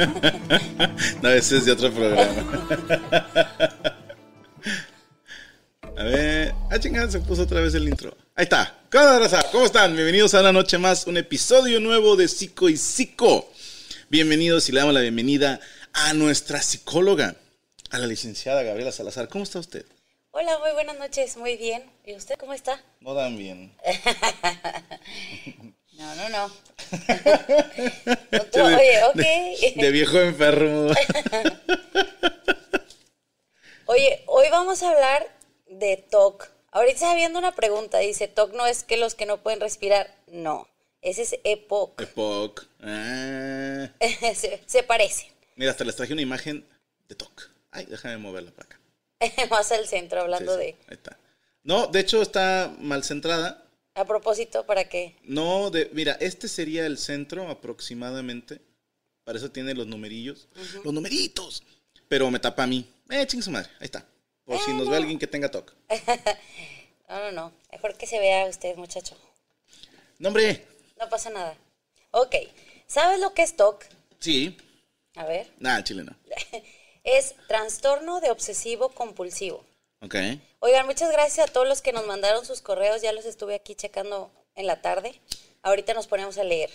no, ese es de otro programa. A ver. Ah, chingada, se puso otra vez el intro. Ahí está. ¿Cómo están? Bienvenidos a una noche más, un episodio nuevo de Psico y Psico. Bienvenidos y le damos la bienvenida a nuestra psicóloga, a la licenciada Gabriela Salazar. ¿Cómo está usted? Hola, muy buenas noches, muy bien. ¿Y usted cómo está? No dan bien. No, no, no. Oye, ok. De, viejo enfermo. Oye, hoy vamos a hablar de TOC. Ahorita está viendo una pregunta, dice, TOC no es que los que no pueden respirar, no, ese es EPOC. EPOC. Ah. se, parece. Mira, hasta les traje una imagen de TOC. Ay, déjame moverla para acá. Más al centro, hablando de... Ahí está. No, de hecho está mal centrada a propósito, ¿para qué? No, de, mira, este sería el centro aproximadamente. Para eso tiene los numerillos. Los numeritos. Pero me tapa a mí. Eh, ching su madre. Ahí está. Por si nos ve alguien que tenga TOC. no, no, no. Mejor que se vea usted, muchacho. No, hombre. No pasa nada. Ok. ¿Sabes lo que es TOC? Sí. A ver. Nada, chileno. es trastorno de obsesivo compulsivo. Ok. Oigan, muchas gracias a todos los que nos mandaron sus correos. Ya los estuve aquí checando en la tarde. Ahorita nos ponemos a leer.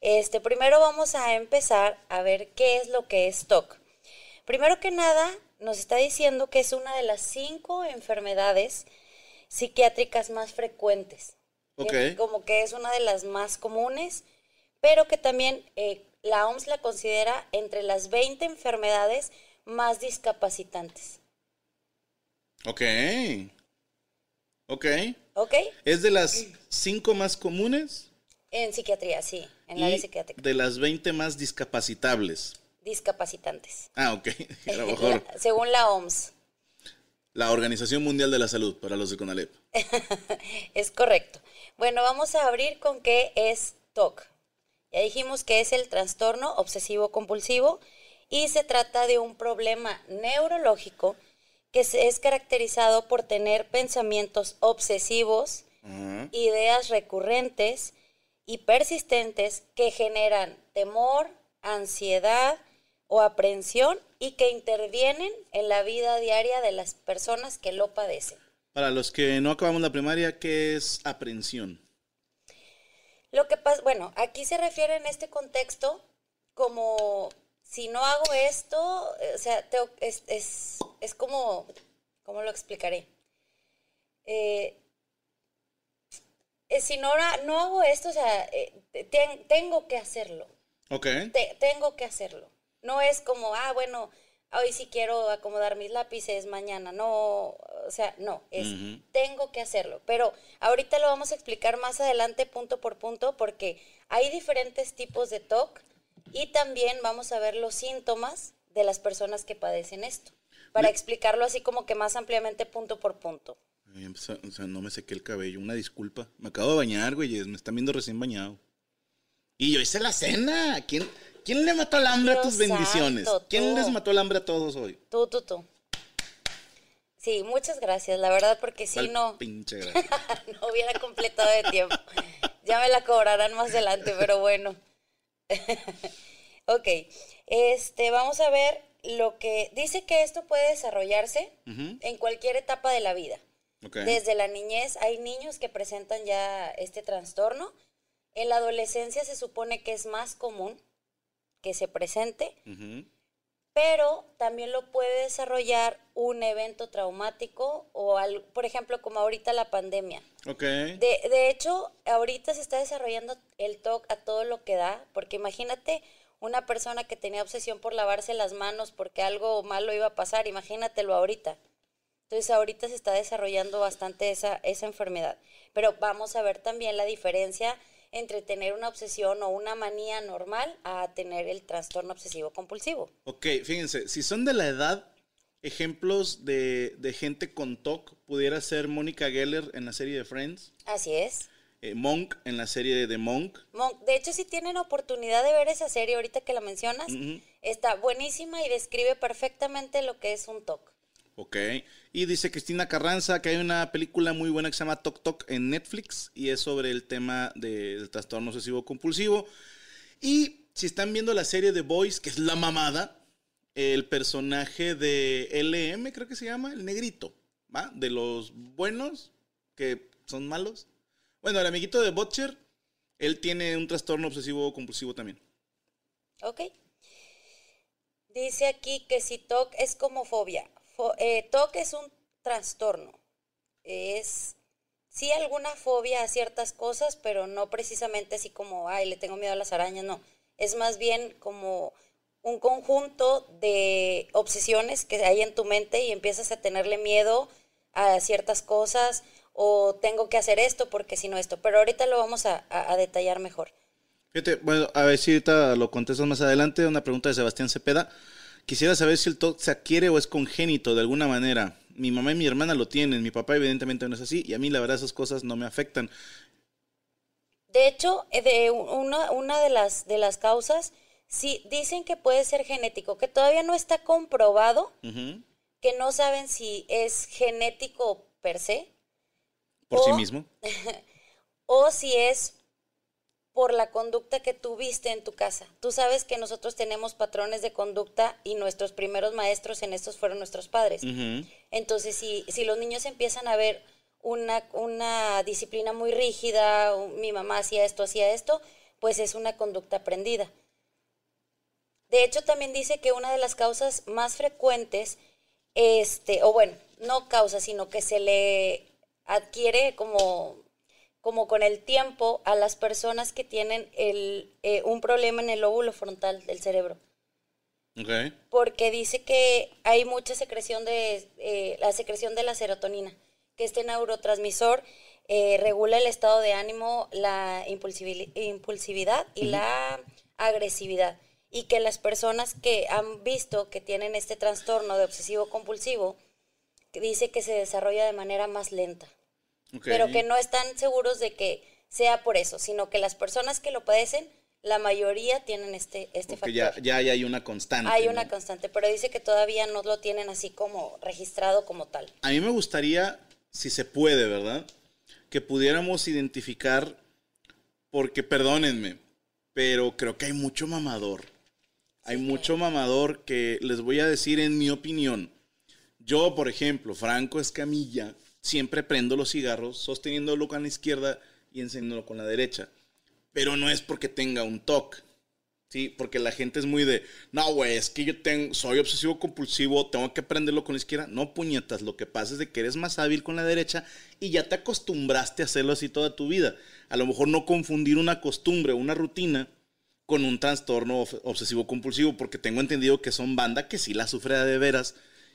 Este, primero vamos a empezar a ver qué es lo que es TOC. Primero que nada, nos está diciendo que es una de las cinco enfermedades psiquiátricas más frecuentes. Okay. Como que es una de las más comunes, pero que también eh, la OMS la considera entre las 20 enfermedades más discapacitantes. Ok. Ok. Ok. ¿Es de las cinco más comunes? En psiquiatría, sí, en la área psiquiátrica. De las 20 más discapacitables. Discapacitantes. Ah, ok. A lo mejor. según la OMS. La Organización Mundial de la Salud para los de Conalep. es correcto. Bueno, vamos a abrir con qué es TOC. Ya dijimos que es el trastorno obsesivo compulsivo y se trata de un problema neurológico que es caracterizado por tener pensamientos obsesivos, ideas recurrentes y persistentes que generan temor, ansiedad o aprensión y que intervienen en la vida diaria de las personas que lo padecen. Para los que no acabamos la primaria, ¿qué es aprensión? Lo que pasa, bueno, aquí se refiere en este contexto como si no hago esto, eh, o sea, tengo- es, es, es como, ¿cómo lo explicaré? Eh, eh, si no, no hago esto, o sea, eh, ten- tengo que hacerlo. Ok. Te- tengo que hacerlo. No es como, ah, bueno, hoy sí quiero acomodar mis lápices, mañana no, o sea, no, es tengo que hacerlo. Pero ahorita lo vamos a explicar más adelante punto por punto porque hay diferentes tipos de TOC y también vamos a ver los síntomas de las personas que padecen esto. Para explicarlo así como que más ampliamente punto por punto. Ay, O sea, no me sequé el cabello, una disculpa. Me acabo de bañar, güey, me están viendo recién bañado. Y yo hice la cena. ¿Quién, quién le mató el hambre a tus bendiciones? santo, ¿Quién les mató el hambre a todos hoy? Tú, tú, tú. Sí, muchas gracias, la verdad, porque si ¿Cuál no... Pinche gracia. no hubiera completado de tiempo. Ya me la cobrarán más adelante, pero bueno. ok, este, vamos a ver lo que dice que esto puede desarrollarse en cualquier etapa de la vida. Desde la niñez hay niños que presentan ya este trastorno. En la adolescencia se supone que es más común que se presente, pero también lo puede desarrollar un evento traumático o, al- por ejemplo, como ahorita la pandemia. Ok. De, de hecho, ahorita se está desarrollando el TOC a todo lo que da, porque imagínate una persona que tenía obsesión por lavarse las manos porque algo malo iba a pasar, imagínatelo ahorita. Entonces ahorita se está desarrollando bastante esa, esa enfermedad. Pero vamos a ver también la diferencia entre tener una obsesión o una manía normal a tener el trastorno obsesivo compulsivo. Ok, fíjense, si son de la edad, ejemplos de, de gente con TOC, pudiera ser Mónica Geller en la serie de Friends, Así es. eh, Monk en la serie de The Monk. Monk, de hecho, si tienen oportunidad de ver esa serie ahorita que la mencionas, está buenísima y describe perfectamente lo que es un TOC. Ok. Y dice Cristina Carranza que hay una película muy buena que se llama Tok Tok en Netflix y es sobre el tema del trastorno obsesivo compulsivo. Y si están viendo la serie The Boys, que es la mamada, el personaje de LM, creo que se llama, el negrito, ¿va? De los buenos que son malos. Bueno, el amiguito de Butcher, él tiene un trastorno obsesivo compulsivo también. ¿Ok? Dice aquí que si TOC es como fobia. Eh, TOC es un trastorno. Es sí alguna fobia a ciertas cosas, pero no precisamente así como, ay, le tengo miedo a las arañas, no. Es más bien como un conjunto de obsesiones que hay en tu mente y empiezas a tenerle miedo a ciertas cosas o tengo que hacer esto porque si no esto. Pero ahorita lo vamos a detallar mejor. Fíjate, bueno, a ver si ahorita lo contestas más adelante. Una pregunta de Sebastián Cepeda. Quisiera saber si el TOC se adquiere o es congénito de alguna manera. Mi mamá y mi hermana lo tienen, mi papá evidentemente no es así y a mí la verdad esas cosas no me afectan. De hecho, eh, de una, una de las de las causas, sí dicen que puede ser genético, que todavía no está comprobado, que no saben si es genético per se Por sí O- mismo. o si es por la conducta que tuviste en tu casa. Tú sabes que nosotros tenemos patrones de conducta y nuestros primeros maestros en estos fueron nuestros padres. Entonces, si, si los niños empiezan a ver una, una disciplina muy rígida, mi mamá hacía esto, hacía esto, pues es una conducta aprendida. De hecho, también dice que una de las causas más frecuentes, este, o bueno, no causa, sino que se le adquiere como, como con el tiempo a las personas que tienen el, eh, un problema en el lóbulo frontal del cerebro. Porque dice que hay mucha secreción de eh, la secreción de la serotonina, que este neurotransmisor eh, regula el estado de ánimo, la impulsivi- impulsividad y la agresividad. Y que las personas que han visto que tienen este trastorno de obsesivo compulsivo, dice que se desarrolla de manera más lenta, pero que no están seguros de que sea por eso, sino que las personas que lo padecen, la mayoría tienen este, este Porque factor. ya, ya, hay una constante. Hay ¿no? una constante, pero dice que todavía no lo tienen así como registrado como tal. A mí me gustaría, si se puede, ¿verdad? Que pudiéramos identificar, porque perdónenme, pero creo que hay mucho mamador. Hay mucho mamador que les voy a decir en mi opinión. Yo, por ejemplo, Franco Escamilla, siempre prendo los cigarros sosteniéndolo con la izquierda y encendiéndolo con la derecha. Pero no es porque tenga un TOC, Sí, porque la gente es muy de, no, güey, es que yo tengo, soy obsesivo compulsivo, tengo que aprenderlo con la izquierda. No, puñetas, lo que pasa es de que eres más hábil con la derecha y ya te acostumbraste a hacerlo así toda tu vida. A lo mejor no confundir una costumbre, una rutina con un trastorno obsesivo compulsivo, porque tengo entendido que son banda que sí la sufre de veras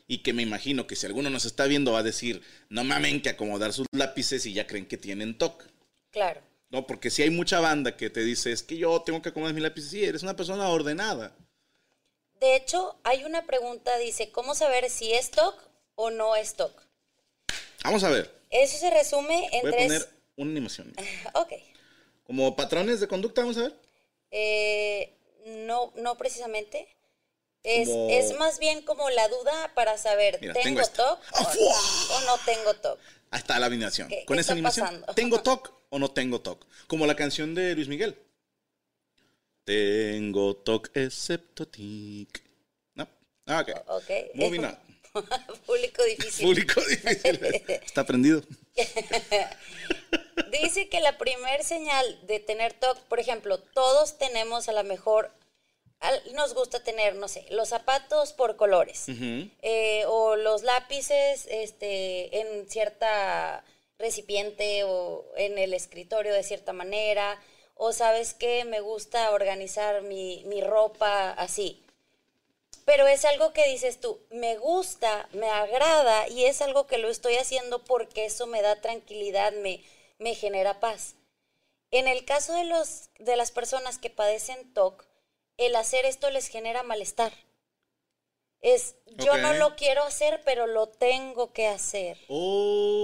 y que me imagino que si alguno nos está viendo va a decir, no mamen que acomodar sus lápices y ya creen que tienen TOC. Claro. No, porque si hay mucha banda que te dice, es que yo tengo que acomodar mis lápices, sí, eres una persona ordenada. De hecho, hay una pregunta, dice, ¿cómo saber si es TOC o no es TOC? Vamos a ver. Eso se resume en Voy a tres... poner una animación. Ok. Como patrones de conducta, vamos a ver. Eh, no, no precisamente. Es, Como- es más bien como la duda para saber, Mira, tengo ¿tengo. TOC ¡Ah, o, no tengo TOC? Ahí está la animación. ¿Qué- Con qué esa animación, pasando? ¿tengo TOC o no tengo TOC? Como la canción de Luis Miguel. Tengo TOC excepto tic. No. Ah, ok. Moving on. Público difícil. Público difícil. Está prendido. Dice que la primer señal de tener TOC, por ejemplo, todos tenemos a lo mejor, nos gusta tener, no sé, los zapatos por colores, eh, o los lápices este, en cierta recipiente o en el escritorio de cierta manera, o sabes que me gusta organizar mi, mi ropa así. Pero es algo que dices tú, me gusta, me agrada y es algo que lo estoy haciendo porque eso me da tranquilidad, me, me genera paz. En el caso de, los, de las personas que padecen TOC, el hacer esto les genera malestar. Es, yo no lo quiero hacer, pero lo tengo que hacer.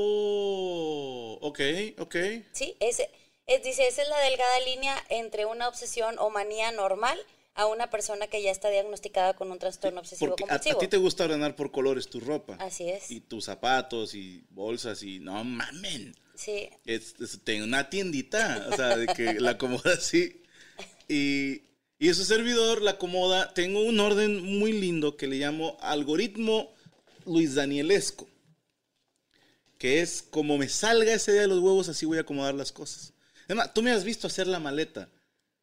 Oh, ok, ok. ¿Sí? Ese, es, dice, esa es la delgada línea entre una obsesión o manía normal a una persona que ya está diagnosticada con un trastorno obsesivo Porque a, a compulsivo. ti te gusta ordenar por colores tu ropa. Así es. Y tus zapatos y bolsas y no mamen. Sí, Es, es- tengo una tiendita, o sea, de que la acomoda así. Y, y ese servidor la acomoda. Tengo un orden muy lindo que le llamo algoritmo Luis Danielesco. Que es como me salga ese día de los huevos, así voy a acomodar las cosas. Además, tú me has visto hacer la maleta.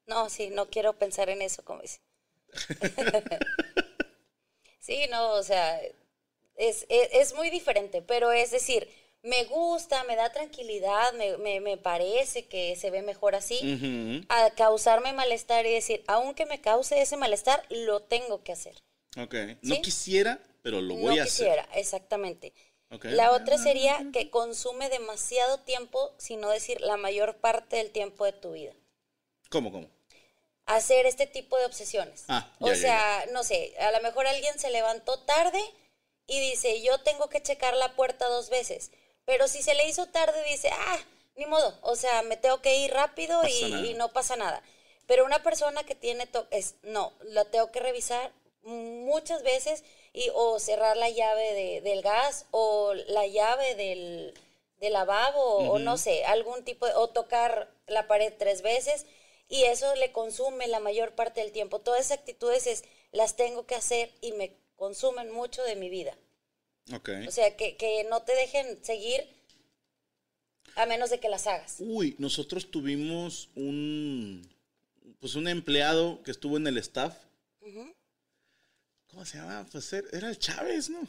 no, sí, no quiero pensar en eso, como dice. sí, no, o sea, es, es, es muy diferente, pero es decir, me gusta, me da tranquilidad, me, me, me parece que se ve mejor así, a causarme malestar y decir, aunque me cause ese malestar, lo tengo que hacer. Ok. No quisiera, pero lo voy no a quisiera, exactamente. Ok. La otra sería que consume demasiado tiempo, si no decir la mayor parte del tiempo de tu vida. hacer. ¿Cómo, cómo? Hacer este tipo de obsesiones. Ah, o ya, ya, sea, no sé, a lo mejor alguien se levantó tarde y dice, yo tengo que checar la puerta dos veces. Pero si se le hizo tarde, dice, ah, ni modo, o sea, me tengo que ir rápido y, no pasa nada. Pero una persona que tiene es, no, la tengo que revisar muchas veces y o cerrar la llave de- del gas o la llave del, del lavabo o no sé, algún tipo de, o tocar la pared tres veces y eso le consume la mayor parte del tiempo. Todas esas actitudes es, las tengo que hacer y me consumen mucho de mi vida. Ok. O sea, que, que no te dejen seguir a menos de que las hagas. Uy, nosotros tuvimos un pues un empleado que estuvo en el staff. ¿Cómo se llama? Pues era era el Chávez, ¿no?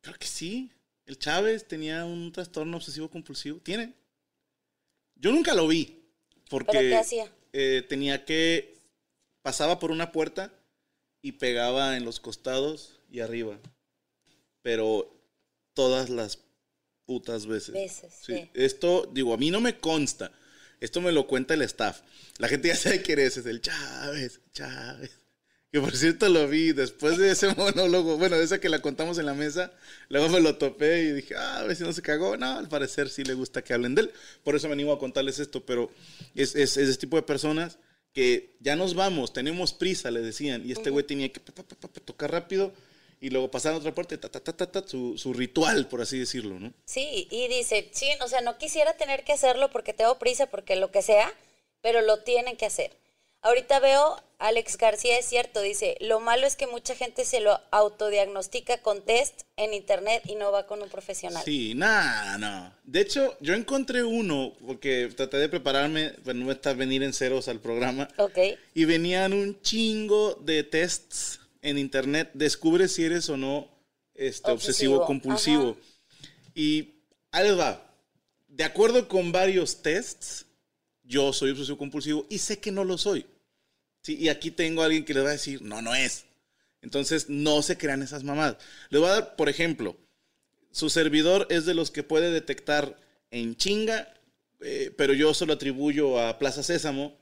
Creo que sí. El Chávez tenía un trastorno obsesivo compulsivo. ¿Tiene? Yo nunca lo vi. Porque ¿Pero qué hacía? eh, tenía que. Pasaba por una puerta y pegaba en los costados y arriba. Pero todas las putas veces. Veces, Sí. sí. Esto, digo, a mí no me consta. Esto me lo cuenta el staff. La gente ya sabe quién es. Es el Chávez, Chávez. Que por cierto lo vi después de ese monólogo. Bueno, esa que la contamos en la mesa. Luego me lo topé y dije, ah, a ver si no se cagó. No, al parecer sí le gusta que hablen de él. Por eso me animo a contarles esto. Pero es, es, es ese tipo de personas que ya nos vamos, tenemos prisa, le decían. Y este güey tenía que pa, pa, pa, pa, tocar rápido y luego pasar a otra parte, ta, ta, ta, ta, ta, su, su ritual, por así decirlo, ¿no? Sí, y dice, sí, o sea, no quisiera tener que hacerlo porque tengo prisa, porque lo que sea, pero lo tienen que hacer. Ahorita veo, Alex García es cierto, dice, lo malo es que mucha gente se lo autodiagnostica con test en internet y no va con un profesional. Sí, nada, no. De hecho, yo encontré uno, porque traté de prepararme, para no estar venir en ceros al programa. Ok. Y venían un chingo de tests en internet. Descubre si eres o no este, obsesivo, Obsesivo, compulsivo. Y ahí les va. De acuerdo con varios tests, yo soy obsesivo compulsivo y sé que no lo soy. Sí, y aquí tengo a alguien que les va a decir, no, no es. Entonces, no se crean esas mamadas. Le voy a dar, por ejemplo, su servidor es de los que puede detectar en chinga, eh, pero yo solo atribuyo a Plaza Sésamo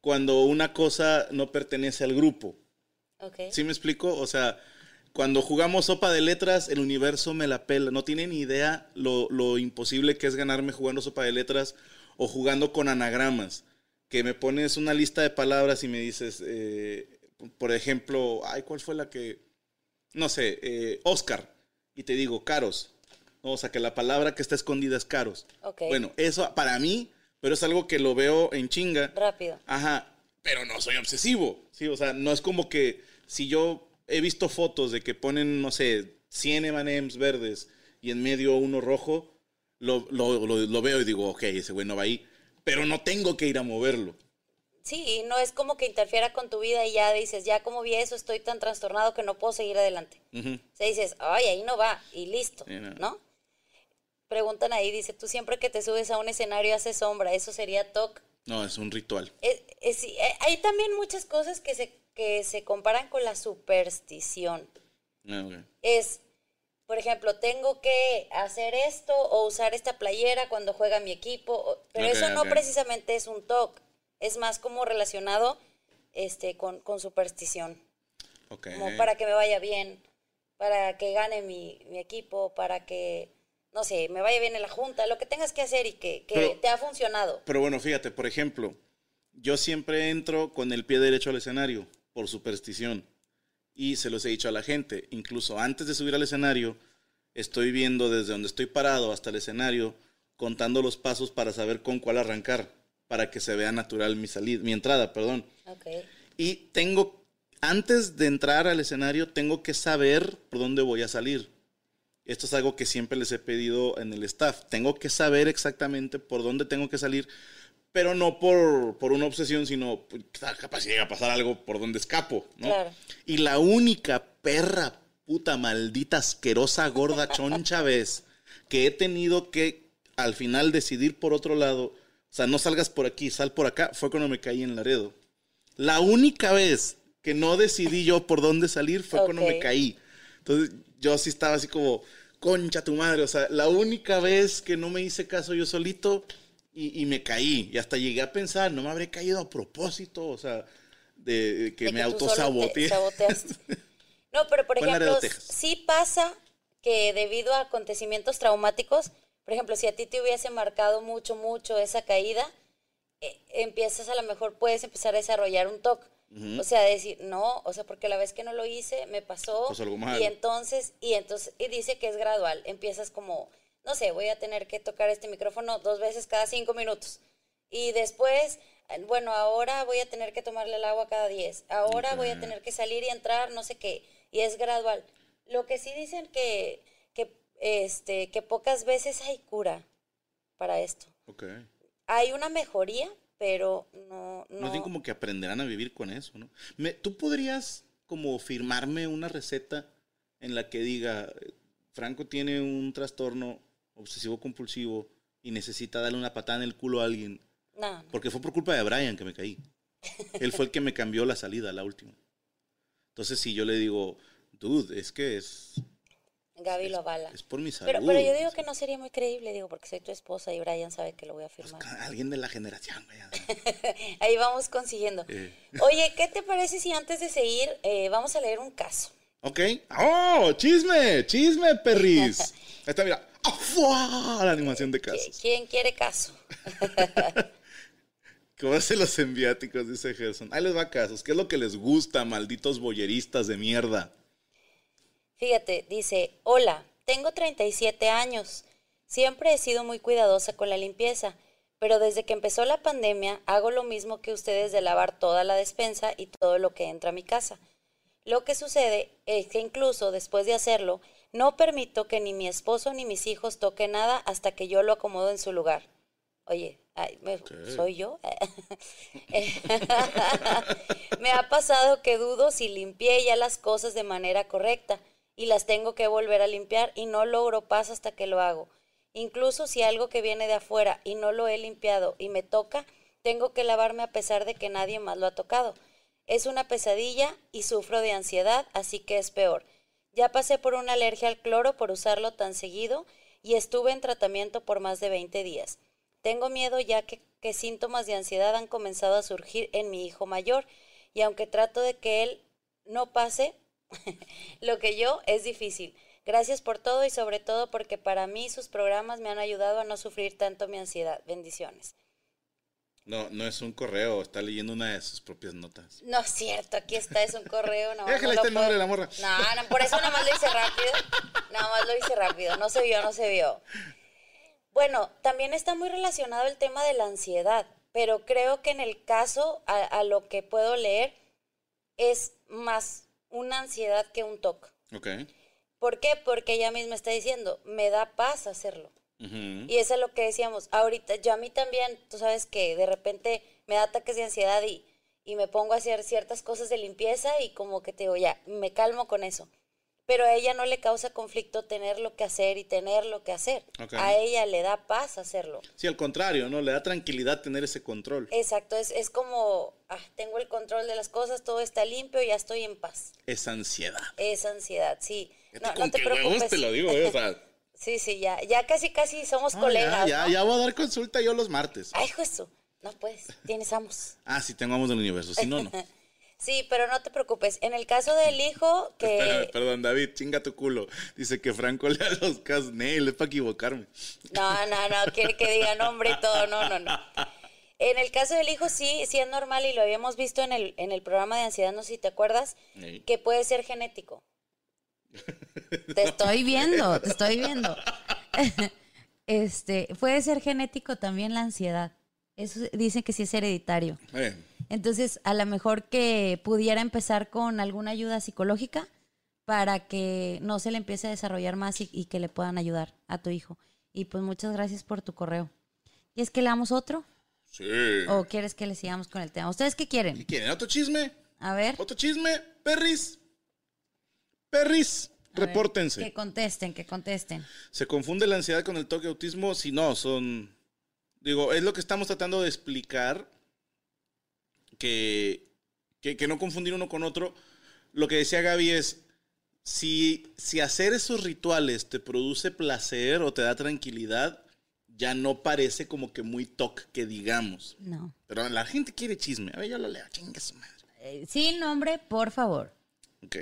cuando una cosa no pertenece al grupo. Ok. ¿Sí me explico? O sea, cuando jugamos sopa de letras, el universo me la pela. No tienen idea lo, lo imposible que es ganarme jugando sopa de letras o jugando con anagramas. Que me pones una lista de palabras y me dices, eh, por ejemplo, ay, ¿cuál fue la que? No sé, eh, Oscar. Y te digo, caros. O sea, que la palabra que está escondida es caros. Ok. Bueno, eso para mí, pero es algo que lo veo en chinga. Rápido. Ajá, pero no soy obsesivo, ¿sí? O sea, no es como que si yo he visto fotos de que ponen, no sé, 100 M&M's verdes y en medio uno rojo, lo, lo- lo- lo veo y digo, ok, ese güey no va ahí, pero no tengo que ir a moverlo. Sí, no es como que interfiera con tu vida y ya dices, ya como vi eso, estoy tan trastornado que no puedo seguir adelante. O sea, dices, ay, ahí no va, y listo, Sí, no. ¿no? Preguntan ahí, dice, tú siempre que te subes a un escenario haces sombra, eso sería TOC. No, es un ritual. Es- es- sí, eh, hay también muchas cosas que se, que se comparan con la superstición. Ah. Es, por ejemplo, tengo que hacer esto o usar esta playera cuando juega mi equipo, pero eso no precisamente es un TOC, es más como relacionado este, con, con superstición, como para que me vaya bien, para que gane mi, mi equipo, para que, no sé, me vaya bien en la junta, lo que tengas que hacer y que, que Pero- te ha funcionado. Pero bueno, fíjate, por ejemplo, yo siempre entro con el pie derecho al escenario, por superstición. Y se los he dicho a la gente. Incluso antes de subir al escenario, estoy viendo desde donde estoy parado hasta el escenario, contando los pasos para saber con cuál arrancar, para que se vea natural mi salida, mi entrada, perdón. Y tengo, antes de entrar al escenario, tengo que saber por dónde voy a salir. Esto es algo que siempre les he pedido en el staff. Tengo que saber exactamente por dónde tengo que salir, pero no por, por una obsesión, sino pues, capaz llega a pasar algo por donde escapo, ¿no? Claro. Y la única perra, puta, maldita, asquerosa, gorda, choncha vez que he tenido que al final decidir por otro lado, o sea, no salgas por aquí, sal por acá, fue cuando me caí en Laredo. La única vez que no decidí yo por dónde salir fue cuando me caí. Entonces yo sí estaba así como, concha tu madre, o sea, la única vez que no me hice caso yo solito y, y me caí. Y hasta llegué a pensar, no me habré caído a propósito, o sea, de, de que de me te autosaboteé. No, pero por ejemplo, sí pasa que debido a acontecimientos traumáticos, por ejemplo, si a ti te hubiese marcado mucho, mucho esa caída, eh, empiezas a lo mejor, puedes empezar a desarrollar un TOC. O sea, decir, no, o sea, porque la vez que no lo hice, me pasó. Pasó algo malo. Y entonces, y entonces, y dice que es gradual. Empiezas como, no sé, voy a tener que tocar este micrófono dos veces cada cinco minutos. Y después, eh, bueno, ahora voy a tener que tomarle el agua cada 10. Ahora voy a tener que salir y entrar, no sé qué. Y es gradual. Lo que sí dicen que, que, este, que pocas veces hay cura para esto. Ok. Hay una mejoría, pero no... no bien como que aprenderán a vivir con eso, ¿no? Me- ¿Tú podrías como firmarme una receta en la que diga, eh, Franco tiene un trastorno obsesivo compulsivo y necesita darle una patada en el culo a alguien? no, no. Porque fue por culpa de Brian que me caí. Él fue el que me cambió la salida, la última. Entonces, si yo le digo, dude, es que es, Gaby lo avala. es por mi salud. Pero, pero yo digo que no sería muy creíble, digo, porque soy tu esposa y Brian sabe que lo voy a Pues, firmar. alguien de la generación, güey. Ahí vamos consiguiendo. Eh. Oye, ¿qué te parece si antes de seguir eh, vamos a leer un caso? Ok. ¡Oh! ¡Chisme! ¡Chisme, perris! Ahí está, mira. La animación de ¿Qui- casos. ¿Quién quiere caso? ¿Cómo hacen los enviáticos? Dice Gerson. Ahí les va casos. ¿Qué es lo que les gusta, malditos boyeristas de mierda? Fíjate, dice, hola, tengo 37 años. Siempre he sido muy cuidadosa con la limpieza, pero desde que empezó la pandemia hago lo mismo que ustedes de lavar toda la despensa y todo lo que entra a mi casa. Lo que sucede es que incluso después de hacerlo, no permito que ni mi esposo ni mis hijos toquen nada hasta que yo lo acomodo en su lugar. Oye, ay, me- ¿soy yo? me ha pasado que dudo si limpié ya las cosas de manera correcta y las tengo que volver a limpiar y no logro paz hasta que lo hago. Incluso si algo que viene de afuera y no lo he limpiado y me toca, tengo que lavarme a pesar de que nadie más lo ha tocado. Es una pesadilla y sufro de ansiedad, así que es peor. Ya pasé por una alergia al cloro por usarlo tan seguido y estuve en tratamiento por más de 20 días. Tengo miedo ya que, que síntomas de ansiedad han comenzado a surgir en mi hijo mayor y aunque trato de que él no pase lo que yo es difícil. Gracias por todo y sobre todo porque para mí sus programas me han ayudado a no sufrir tanto mi ansiedad. Bendiciones. No, no es un correo, está leyendo una de sus propias notas. No es cierto, aquí está, es un correo. No, Déjale, no el nombre de la morra. No, no, por eso nada más lo hice rápido. Nada más lo hice rápido. No se vio, no se vio. Bueno, también está muy relacionado el tema de la ansiedad, pero creo que en el caso, a, a lo que puedo leer, es más una ansiedad que un TOC. Ok. ¿Por qué? Porque ella misma está diciendo, me da paz hacerlo. Y eso es lo que decíamos. Ahorita, yo a mí también, tú sabes que de repente me da ataques de ansiedad y, y me pongo a hacer ciertas cosas de limpieza y como que te digo, ya, me calmo con eso. Pero a ella no le causa conflicto tener lo que hacer y tener lo que hacer. A ella le da paz hacerlo. Sí, al contrario, ¿no? Le da tranquilidad tener ese control. Exacto, es, es como, ah, tengo el control de las cosas, todo está limpio, ya estoy en paz. Esa ansiedad. Es ansiedad, sí. No, con no te huevos preocupes. te lo digo, ¿eh? O sea, Sí, sí, ya, ya casi, casi somos ah, colegas. ya, ya, ¿no? ya voy a dar consulta yo los martes. Ay, Jesús. No puedes, tienes amos. Ah, sí, tengo amos del universo. Si no, no. Sí, pero no te preocupes. En el caso del hijo, Espérame, que. perdón, David, chinga tu culo. Dice que Franco lea los casos. Nel, es para equivocarme. No, no, no, quiere que diga nombre y todo. No, no, no. En el caso del hijo, sí, sí es normal y lo habíamos visto en el, en el programa de ansiedad, no sé si te acuerdas, que puede ser genético. Te estoy viendo, te estoy viendo. Este, puede ser genético también la ansiedad. Eso dicen que sí es hereditario. Eh, Entonces, a lo mejor que pudiera empezar con alguna ayuda psicológica para que no se le empiece a desarrollar más y, y que le puedan ayudar a tu hijo. Y pues muchas gracias por tu correo. ¿Quieres que leamos otro? sí. ¿O quieres que le sigamos con el tema? ¿Ustedes qué ¿Qué quieren? quieren? ¿Otro chisme? A ver. ¿Otro chisme? Perris. Perris, a ver, repórtense. Que contesten, que contesten. ¿Se confunde la ansiedad con el toque de autismo? Si no, son... Digo, es lo que estamos tratando de explicar, que, que, que no confundir uno con otro. Lo que decía Gaby es, si, si hacer esos rituales te produce placer o te da tranquilidad, ya no parece como que muy toque que digamos. No. Pero la gente quiere chisme. A ver, yo lo leo. Chinga su madre. Eh, sin nombre, por favor. Ok.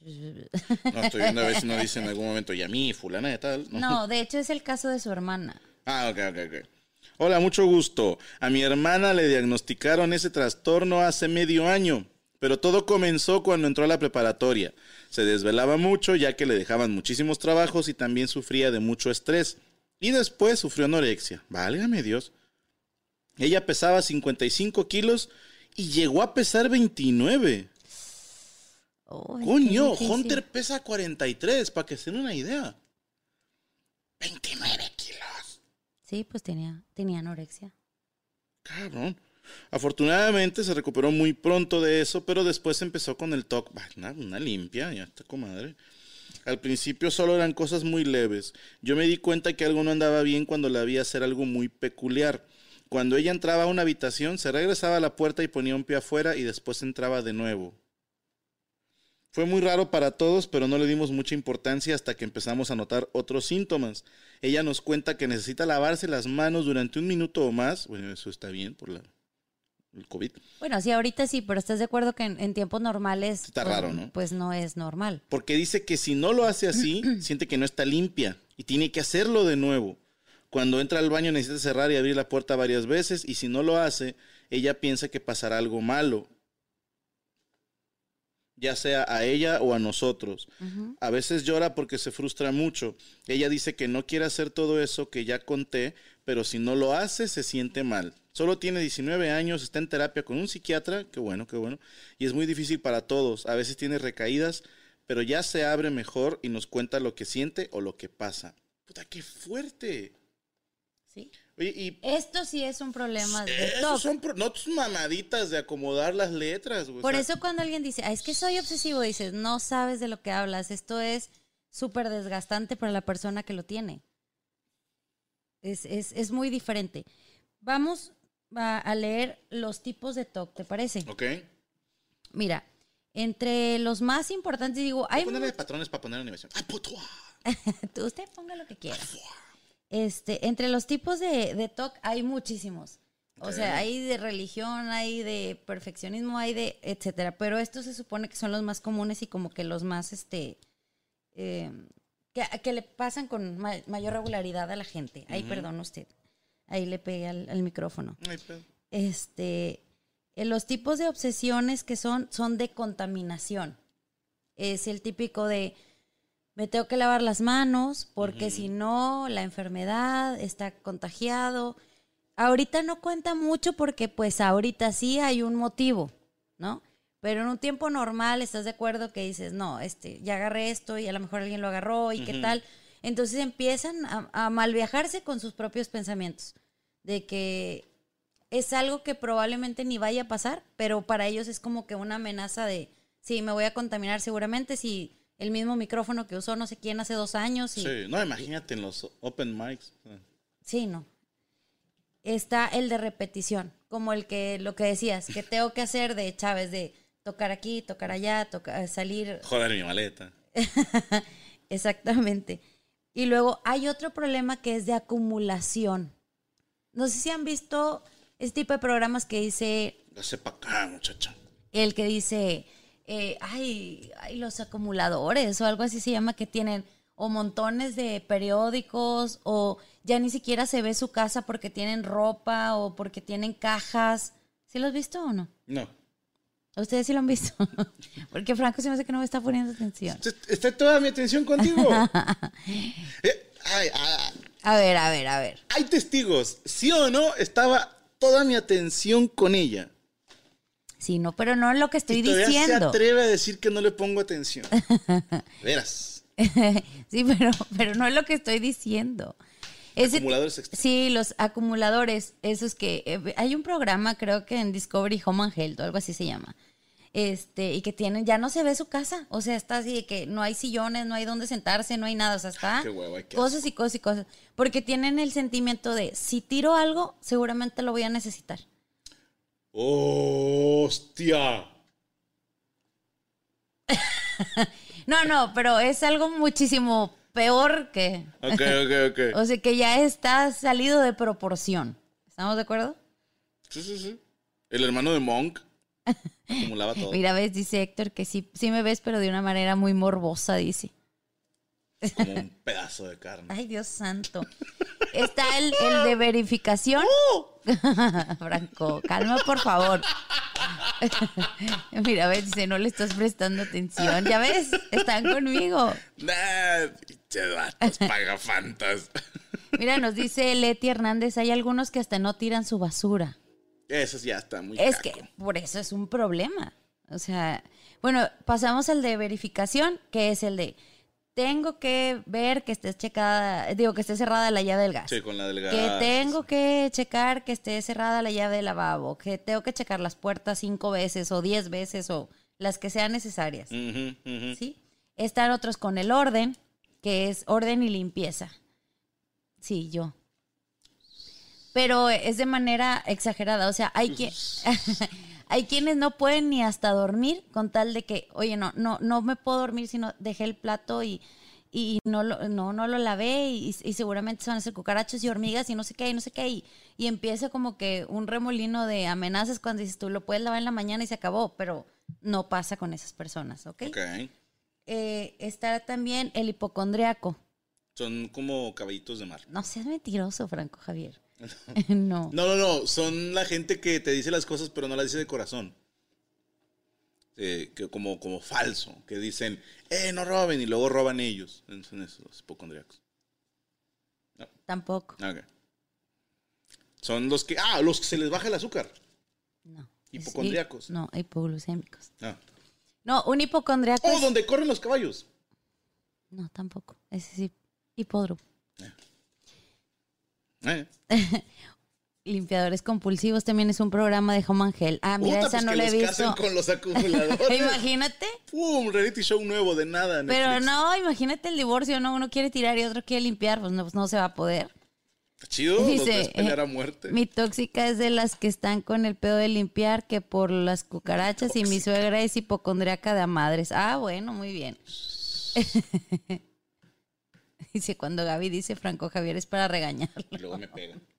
No, estoy viendo a ver si no dice en algún momento, y a mí, fulana de tal. No, de hecho es el caso de su hermana. Ah, ok, ok, ok. Hola, mucho gusto. A mi hermana le diagnosticaron ese trastorno hace medio año, pero todo comenzó cuando entró a la preparatoria. Se desvelaba mucho ya que le dejaban muchísimos trabajos y también sufría de mucho estrés. Y después sufrió anorexia. Válgame Dios. Ella pesaba 55 kilos y llegó a pesar 29. Qué Coño. Hunter pesa 43, para que se den una idea. 29 kilos. Sí, pues tenía, tenía anorexia. Cabrón. Afortunadamente se recuperó muy pronto de eso, pero después empezó con el. Bah, Una, una limpia, ya está comadre. Al principio solo eran cosas muy leves. Yo me di cuenta que algo no andaba bien cuando la vi hacer algo muy peculiar. Cuando ella entraba a una habitación, se regresaba a la puerta y ponía un pie afuera y después entraba de nuevo. Fue muy raro para todos, pero no le dimos mucha importancia hasta que empezamos a notar otros síntomas. Ella nos cuenta que necesita lavarse las manos durante un minuto o más. Bueno, eso está bien por la, el COVID. Bueno, sí, ahorita sí, pero ¿estás de acuerdo que en, en tiempos normales... Está pues, raro, ¿no? Pues no es normal. Porque dice que si no lo hace así, siente que no está limpia y tiene que hacerlo de nuevo. Cuando entra al baño necesita cerrar y abrir la puerta varias veces y si no lo hace, ella piensa que pasará algo malo, ya sea a ella o a nosotros. A veces llora porque se frustra mucho. Ella dice que no quiere hacer todo eso que ya conté, pero si no lo hace, se siente mal. Solo tiene 19 años, está en terapia con un psiquiatra, qué bueno, qué bueno, y es muy difícil para todos. A veces tiene recaídas, pero ya se abre mejor y nos cuenta lo que siente o lo que pasa. Puta, qué fuerte. Sí. Oye, y Esto sí es un problema de son pro- no tus mamaditas de acomodar las letras, güey. o Por sea, eso cuando alguien dice, "Ah, es que soy obsesivo, dices, no sabes de lo que hablas. Esto es súper desgastante para la persona que lo tiene. Es, es, es muy diferente. Vamos a, a leer los tipos de TOC, ¿te parece? Ok. Mira, entre los más importantes, digo, hay ponerle patrones para poner animación. Usted ponga lo que quiera. Este, entre los tipos de, de TOC hay muchísimos. O sea, hay de religión, hay de perfeccionismo, hay de etcétera. Pero estos se supone que son los más comunes y como que los más, este, eh, que, que le pasan con ma- mayor regularidad a la gente. Ay, perdón usted. Ahí le pegué al, al micrófono. Ay. Este, eh, los tipos de obsesiones que son, son de contaminación. Es el típico de, me tengo que lavar las manos porque si no, la enfermedad está contagiado. Ahorita no cuenta mucho porque pues ahorita sí hay un motivo, ¿no? Pero en un tiempo normal estás de acuerdo que dices, no, este, ya agarré esto y a lo mejor alguien lo agarró y qué tal. Entonces empiezan a, a malviajarse con sus propios pensamientos de que es algo que probablemente ni vaya a pasar, pero para ellos es como que una amenaza de, sí, me voy a contaminar seguramente si el mismo micrófono que usó no sé quién hace dos años. Y, Sí, no, imagínate en los open mics. Sí, no. Está el de repetición, como el que lo que decías, que tengo que hacer de Chávez, de tocar aquí, tocar allá, tocar, salir. Joder, mi maleta. Exactamente. Y luego hay otro problema que es de acumulación. No sé si han visto este tipo de programas que dice, Hace pa' acá, muchacha. el que dice, eh, ay, ay, los acumuladores o algo así se llama, que tienen o montones de periódicos o ya ni siquiera se ve su casa porque tienen ropa o porque tienen cajas. ¿Sí lo has visto o no? No. ¿Ustedes sí lo han visto? porque Franco se me hace que no me está poniendo atención. Est- Está toda mi atención contigo. Eh, ay, ay, A ver, a ver, a ver. hay testigos. ¿Sí o no? Estaba toda mi atención con ella. Sí, no, pero no es lo que estoy y todavía se diciendo. atreve a decir que no le pongo atención. Verás. sí, pero, pero no es lo que estoy diciendo. Ese Acumuladores. Sí, los acumuladores, esos que eh, hay un programa, creo que en Discovery Home and Health o algo así se llama. Este, y que tienen, ya no se ve su casa, o sea, está así de que no hay sillones, no hay dónde sentarse, no hay nada, o sea, está Qué hueva, qué cosas y cosas y cosas, porque tienen el sentimiento de si tiro algo, seguramente lo voy a necesitar. ¡Hostia! No, no, pero es algo muchísimo peor que, Ok, ok, ok. o sea, que ya está salido de proporción. ¿Estamos de acuerdo? Sí, sí, sí. El hermano de Monk acumulaba todo. Mira, ves, dice Héctor que sí, sí me ves, pero de una manera muy morbosa, dice. Como un pedazo de carne. Ay, Dios santo. Está el, el de verificación. Franco, calma, por favor. Mira, ves, dice, no le estás prestando atención. Ya ves, están conmigo. Nah, vatos pagafantas. Mira, nos dice Leti Hernández, hay algunos que hasta no tiran su basura. Eso ya está muy Es caco. que por eso es un problema. O sea, bueno, pasamos al de verificación, que es el de tengo que ver que esté checada, digo que esté cerrada la llave del gas. Sí, con la del gas. Que tengo que checar que esté cerrada la llave del lavabo, que tengo que checar las puertas cinco veces o diez veces o las que sean necesarias. Ujú. ¿Sí? Están otros con el orden, que es orden y limpieza. Sí, yo. Pero es de manera exagerada. O sea, hay quien, hay quienes no pueden ni hasta dormir con tal de que, oye, no, no, no me puedo dormir si no dejé el plato y, y no, lo, no, no lo lavé y, y seguramente se van a hacer cucarachas y hormigas y no sé qué y no sé qué. Y, y empieza como que un remolino de amenazas cuando dices tú lo puedes lavar en la mañana y se acabó, pero no pasa con esas personas, ¿ok? Ok. Eh, está también el hipocondriaco. Son como caballitos de mar. No seas mentiroso, Franco Javier. no. No, no, no. Son la gente que te dice las cosas, pero no las dice de corazón. Eh, que como, como falso. Que dicen, eh, no roben. Y luego roban ellos. Son esos hipocondríacos. Tampoco. Ok. Son los que. Ah, los que se les baja el azúcar. No. Hipocondríacos. Es hi- no, hipoglucémicos. Ah. No, un hipocondriaco. Oh, es- donde corren los caballos. No, tampoco. Ese sí, hipódromo. Eh. Limpiadores compulsivos también es un programa de Home Health. Ah, mira, Puta, esa pues no la he los casen visto. con los acumuladores. Imagínate. ¡Pum! Reality show nuevo de nada. Pero Netflix. no, imagínate el divorcio, ¿no? Uno quiere tirar y otro quiere limpiar, pues no, pues no se va a poder. Está chido, los Dice, ves pelear a eh, muerte. Mi tóxica es de las que están con el pedo de limpiar que por las cucarachas y mi suegra es hipocondriaca de a madres. Ah, bueno, muy bien. dice cuando Gaby dice Franco Javier es para regañarlo. Y luego me pegan.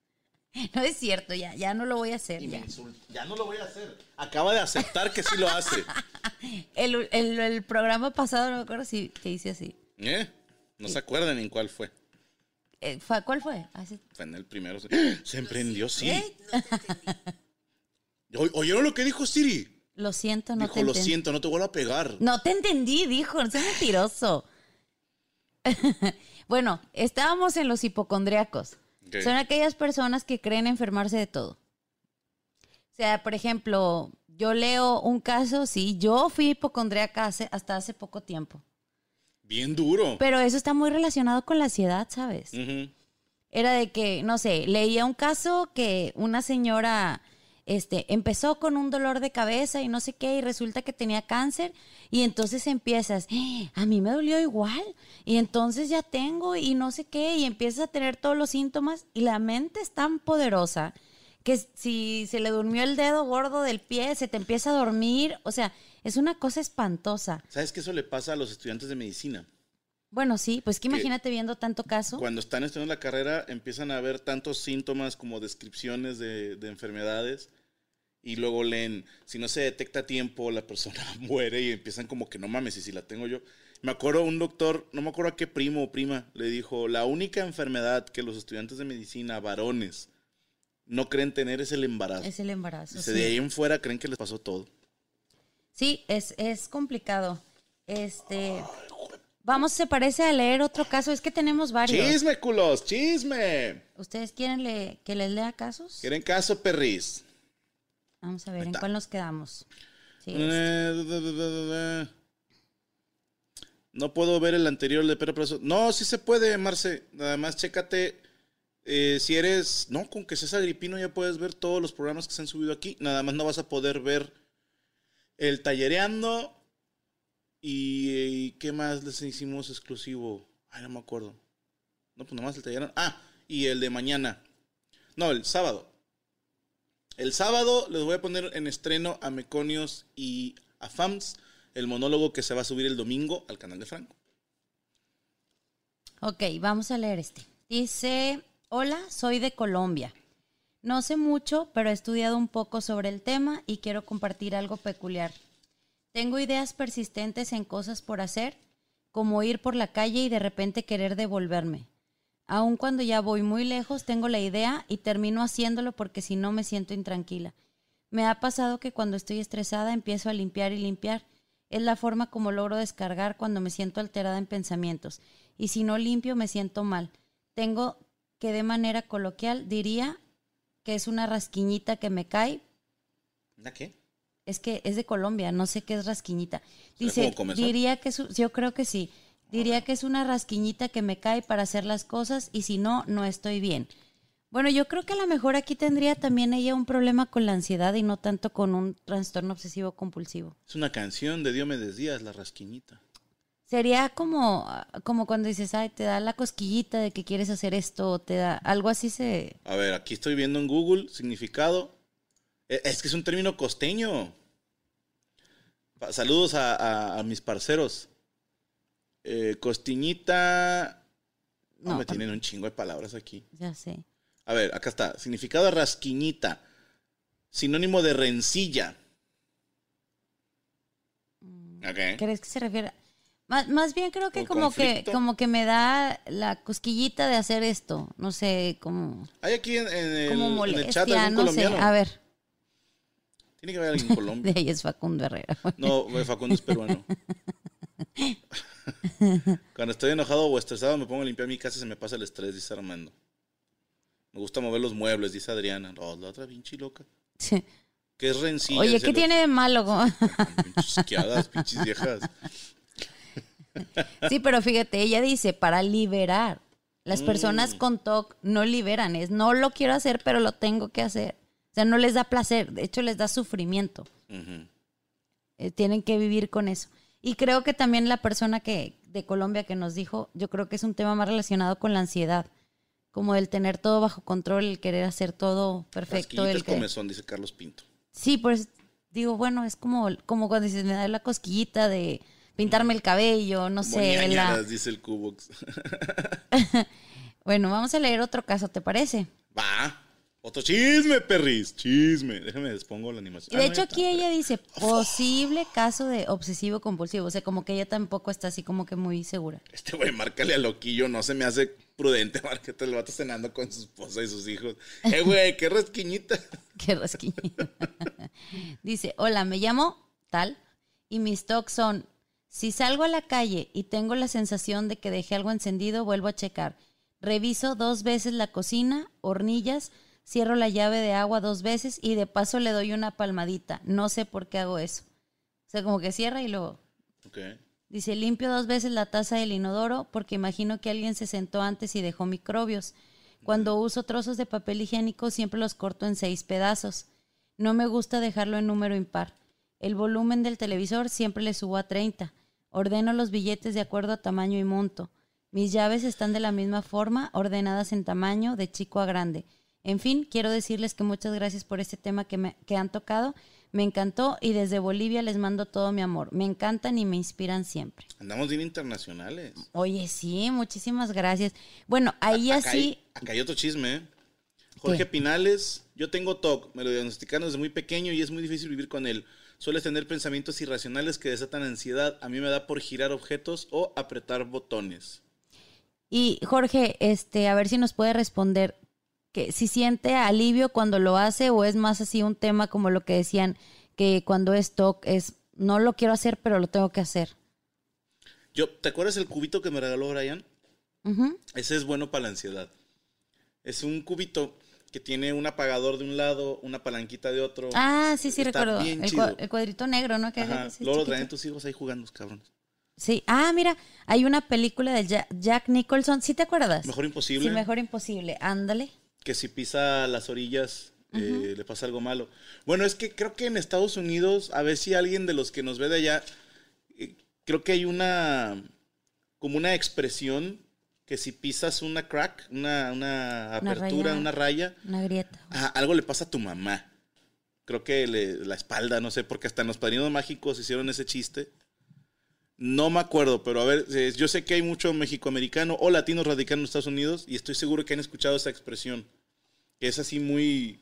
No es cierto, ya, ya no lo voy a hacer. Y me Ya. insulta. Ya no lo voy a hacer. Acaba de aceptar que sí lo hace. El, el- el programa pasado no me acuerdo si que hice así. ¿Eh? No se acuerdan en cuál fue. Eh, fue- ¿Cuál fue? Hace- Fue en el primero. Se, se emprendió, sí. ¿Eh? O- ¿Oyeron lo que dijo Siri? Lo siento, no dijo, te lo entendí. siento, no te vuelvo a pegar. No te entendí, dijo, no seas mentiroso. Bueno, estábamos en los hipocondriacos. Son aquellas personas que creen enfermarse de todo. O sea, por ejemplo, yo leo un caso, sí, yo fui hipocondriaca hace- hasta hace poco tiempo. Bien duro. Pero eso está muy relacionado con la ansiedad, ¿sabes? Era de que, no sé, leía un caso que una señora este, empezó con un dolor de cabeza y no sé qué, y resulta que tenía cáncer, y entonces empiezas, "Eh, a mí me dolió igual, y entonces ya tengo, y no sé qué, y empiezas a tener todos los síntomas, y la mente es tan poderosa que si se le durmió el dedo gordo del pie, se te empieza a dormir, o sea, es una cosa espantosa. ¿Sabes que eso le pasa a los estudiantes de medicina? Bueno, sí, pues que imagínate viendo tanto caso. Cuando están estudiando la carrera empiezan a ver tantos síntomas como descripciones de, de enfermedades y luego leen, si no se detecta a tiempo, la persona muere y empiezan como que no mames, y si la tengo yo. Me acuerdo un doctor, no me acuerdo a qué primo o prima, le dijo, la única enfermedad que los estudiantes de medicina, varones, no creen tener es el embarazo. Es el embarazo. Dice, sí. de ahí en fuera creen que les pasó todo. Sí, es, es complicado. Este. Vamos, se parece a leer otro caso. Es que tenemos varios. ¡Chisme, culos! ¡Chisme! ¿Ustedes quieren le- que les lea casos? ¿Quieren caso, perris? Vamos a ver, ¿en está. cuál nos quedamos? Sí, Eh, da. No puedo ver el anterior de Pedro Plazo. No, sí se puede, Marce. Nada más chécate. eh, si eres. No, con que seas agripino ya puedes ver todos los programas que se han subido aquí. Nada más no vas a poder ver el tallereando. Y, ¿qué más les hicimos exclusivo? Ay, no me acuerdo. No, pues nada más el tallereando. Ah, y el de mañana. No, el sábado. El sábado les voy a poner en estreno a Meconios y a FAMS, el monólogo que se va a subir el domingo al canal de Franco. Ok, vamos a leer este. Dice, hola, soy de Colombia. No sé mucho, pero he estudiado un poco sobre el tema y quiero compartir algo peculiar. Tengo ideas persistentes en cosas por hacer, como ir por la calle y de repente querer devolverme. Aun cuando ya voy muy lejos, tengo la idea y termino haciéndolo porque si no me siento intranquila. Me ha pasado que cuando estoy estresada empiezo a limpiar y limpiar. Es la forma como logro descargar cuando me siento alterada en pensamientos. Y si no limpio me siento mal. Tengo que de manera coloquial diría que es una rasquiñita que me cae. ¿La qué? Es que es de Colombia, no sé qué es rasquiñita. ¿Será Dice, diría que es, u- yo creo que sí. Diría que es una rasquiñita que me cae para hacer las cosas y si no, no estoy bien. Bueno, yo creo que a lo mejor aquí tendría también ella un problema con la ansiedad y no tanto con un trastorno obsesivo compulsivo. Es una canción de Diomedes Díaz, La Rasquiñita. Sería como, como cuando dices, ay, te da la cosquillita de que quieres hacer esto, o te da algo así se... A ver, aquí estoy viendo en Google significado. Eh, Es que es un término costeño. Saludos a, a- a mis parceros. Eh, costiñita. No, me tienen un chingo de palabras aquí. Ya sé. A ver, acá está. Significado rasquiñita. Sinónimo de rencilla. Ok. ¿Crees que se refiere? Más, más bien creo que ¿O como que como que me da la cosquillita de hacer esto. No sé, como, Hay aquí en, en el, como en el chat molestia, algún no sé. A ver, Tiene que haber alguien en Colombia. de ahí es Facundo Herrera. No, Facundo es peruano. Cuando estoy enojado o estresado me pongo a limpiar mi casa y se me pasa el estrés, dice Armando. Me gusta mover los muebles, dice Adriana. No, la otra pinche loca. Sí. Que es rencilla. Oye, ¿qué tiene de malo? Pinches pinches viejas. Sí, pero fíjate, ella dice, para liberar. Las Mm. personas con TOC no liberan, es no lo quiero hacer, pero lo tengo que hacer. O sea, no les da placer, de hecho les da sufrimiento. Eh, tienen que vivir con eso. Y creo que también la persona que de Colombia que nos dijo, yo creo que es un tema más relacionado con la ansiedad, como el tener todo bajo control, el querer hacer todo perfecto. El que... comezón, dice Carlos Pinto. Sí, pues digo, bueno, es como, como cuando dices, me da la cosquillita de pintarme el cabello, no sé. la- dice el Cubox. Bueno, vamos a leer otro caso, ¿te parece? Va. Otro chisme, perris. Chisme. Déjame despongo la animación. Y de Ah, no, hecho está. aquí ella dice posible caso de obsesivo compulsivo, o sea, como que ella tampoco está así como que muy segura. Este güey, márcale a loquillo, no se me hace prudente, márcate el vato cenando con su esposa y sus hijos. Eh, güey, qué rasquiñita. Qué rasquiño. Dice, hola, me llamo tal y mis tocs son, si salgo a la calle y tengo la sensación de que dejé algo encendido, vuelvo a checar. Reviso dos veces la cocina, hornillas, cierro la llave de agua dos veces y de paso le doy una palmadita. No sé por qué hago eso. O sea, como que cierra y luego... Ok. Dice, limpio dos veces la taza del inodoro porque imagino que alguien se sentó antes y dejó microbios. Cuando uso trozos de papel higiénico siempre los corto en seis pedazos. No me gusta dejarlo en número impar. El volumen del televisor siempre le subo a 30. Ordeno los billetes de acuerdo a tamaño y monto. Mis llaves están de la misma forma, ordenadas en tamaño, de chico a grande. En fin, quiero decirles que muchas gracias por este tema que, me, que han tocado. Me encantó y desde Bolivia les mando todo mi amor. Me encantan y me inspiran siempre. Andamos bien internacionales. Oye, sí, muchísimas gracias. Bueno, ahí Acá así... hay, acá hay otro chisme. ¿eh? Jorge ¿Qué? Pinales, yo tengo TOC, me lo diagnosticaron desde muy pequeño y es muy difícil vivir con él. Sueles tener pensamientos irracionales que desatan ansiedad. A mí me da por girar objetos o apretar botones. Y Jorge, este, a ver si nos puede responder que si siente alivio cuando lo hace o es más así un tema como lo que decían que cuando es TOC es no lo quiero hacer pero lo tengo que hacer. Yo, ¿te acuerdas el cubito que me regaló Brian? Ese es bueno para la ansiedad. Es un cubito que tiene un apagador de un lado, una palanquita de otro. Ah, sí, sí, Está recuerdo. bien El, chido. cua- el cuadrito negro, ¿no? Que Ajá, Luego lo traen tus hijos ahí jugando, cabrones. Sí. Ah, mira, hay una película de Ja- Jack Nicholson. ¿Sí te acuerdas? Mejor imposible. Sí, mejor imposible. Ándale. Que si pisa las orillas eh, le pasa algo malo. Bueno, es que creo que en Estados Unidos, a ver si alguien de los que nos ve de allá, eh, creo que hay una, como una expresión que si pisas una crack, una, una Una apertura, raya. una raya, Una grieta. algo le pasa a tu mamá. Creo que le- la espalda, no sé, porque hasta en los padrinos mágicos hicieron ese chiste. No me acuerdo, pero a ver, yo sé que hay mucho mexicoamericano o latinos radicados en Estados Unidos y estoy seguro que han escuchado esa expresión, que es así muy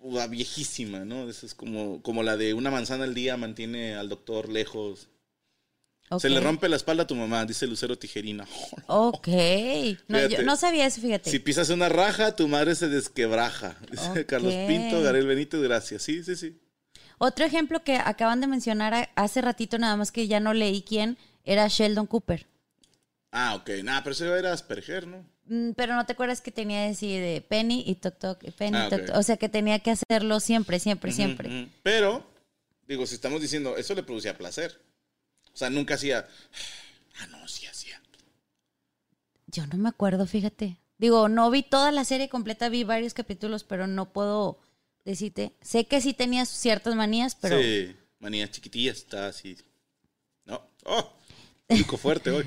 uh, viejísima, ¿no? Eso es como, como la de una manzana al día mantiene al doctor lejos. Se le rompe la espalda a tu mamá, dice Lucero Tijerina. Ok. No, yo no sabía eso, fíjate. Si pisas una raja, tu madre se desquebraja. Dice. Carlos Pinto, Garel Benítez, gracias. Sí, sí, sí. Otro ejemplo que acaban de mencionar hace ratito, nada más que ya no leí quién, era Sheldon Cooper. Ah, ok. Nah, pero eso era Asperger, ¿no? Mm, Pero no te acuerdas que tenía así de Penny y Toc Toc, Penny, Ah, Toc ok. Toc. O sea que tenía que hacerlo siempre, siempre, siempre. Pero, digo, si estamos diciendo, eso le producía placer. O sea, nunca hacía. Ah, no, sí hacía. Yo no me acuerdo, fíjate. Digo, no vi toda la serie completa, vi varios capítulos, pero no puedo decirte. Sé que sí tenía ciertas manías, pero Sí, manía chiquitilla, está así. No. Oh, público fuerte hoy.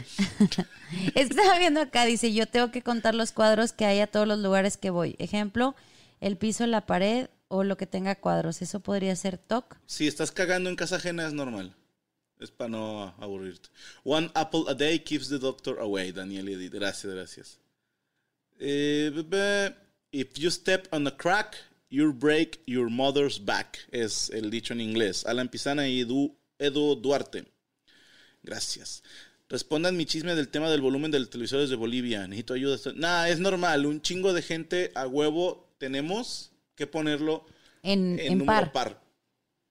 Estaba viendo acá, dice, yo tengo que contar los cuadros que hay a todos los lugares que voy. Ejemplo, el piso, la pared o lo que tenga cuadros. Eso podría ser TOC. Si estás cagando en casa ajena es normal. Es para no aburrirte. One apple a day keeps the doctor away, Daniel Edith. Gracias, gracias. Eh, bebé, if you step on a crack, you break your mother's back. Es el dicho en inglés. Alan Pizana y Edu, Edu Duarte. Gracias. Respondan mi chisme del tema del volumen del televisor de Bolivia. Necesito ayuda. Nah, es normal. Un chingo de gente a huevo tenemos que ponerlo En, en, en número par, par.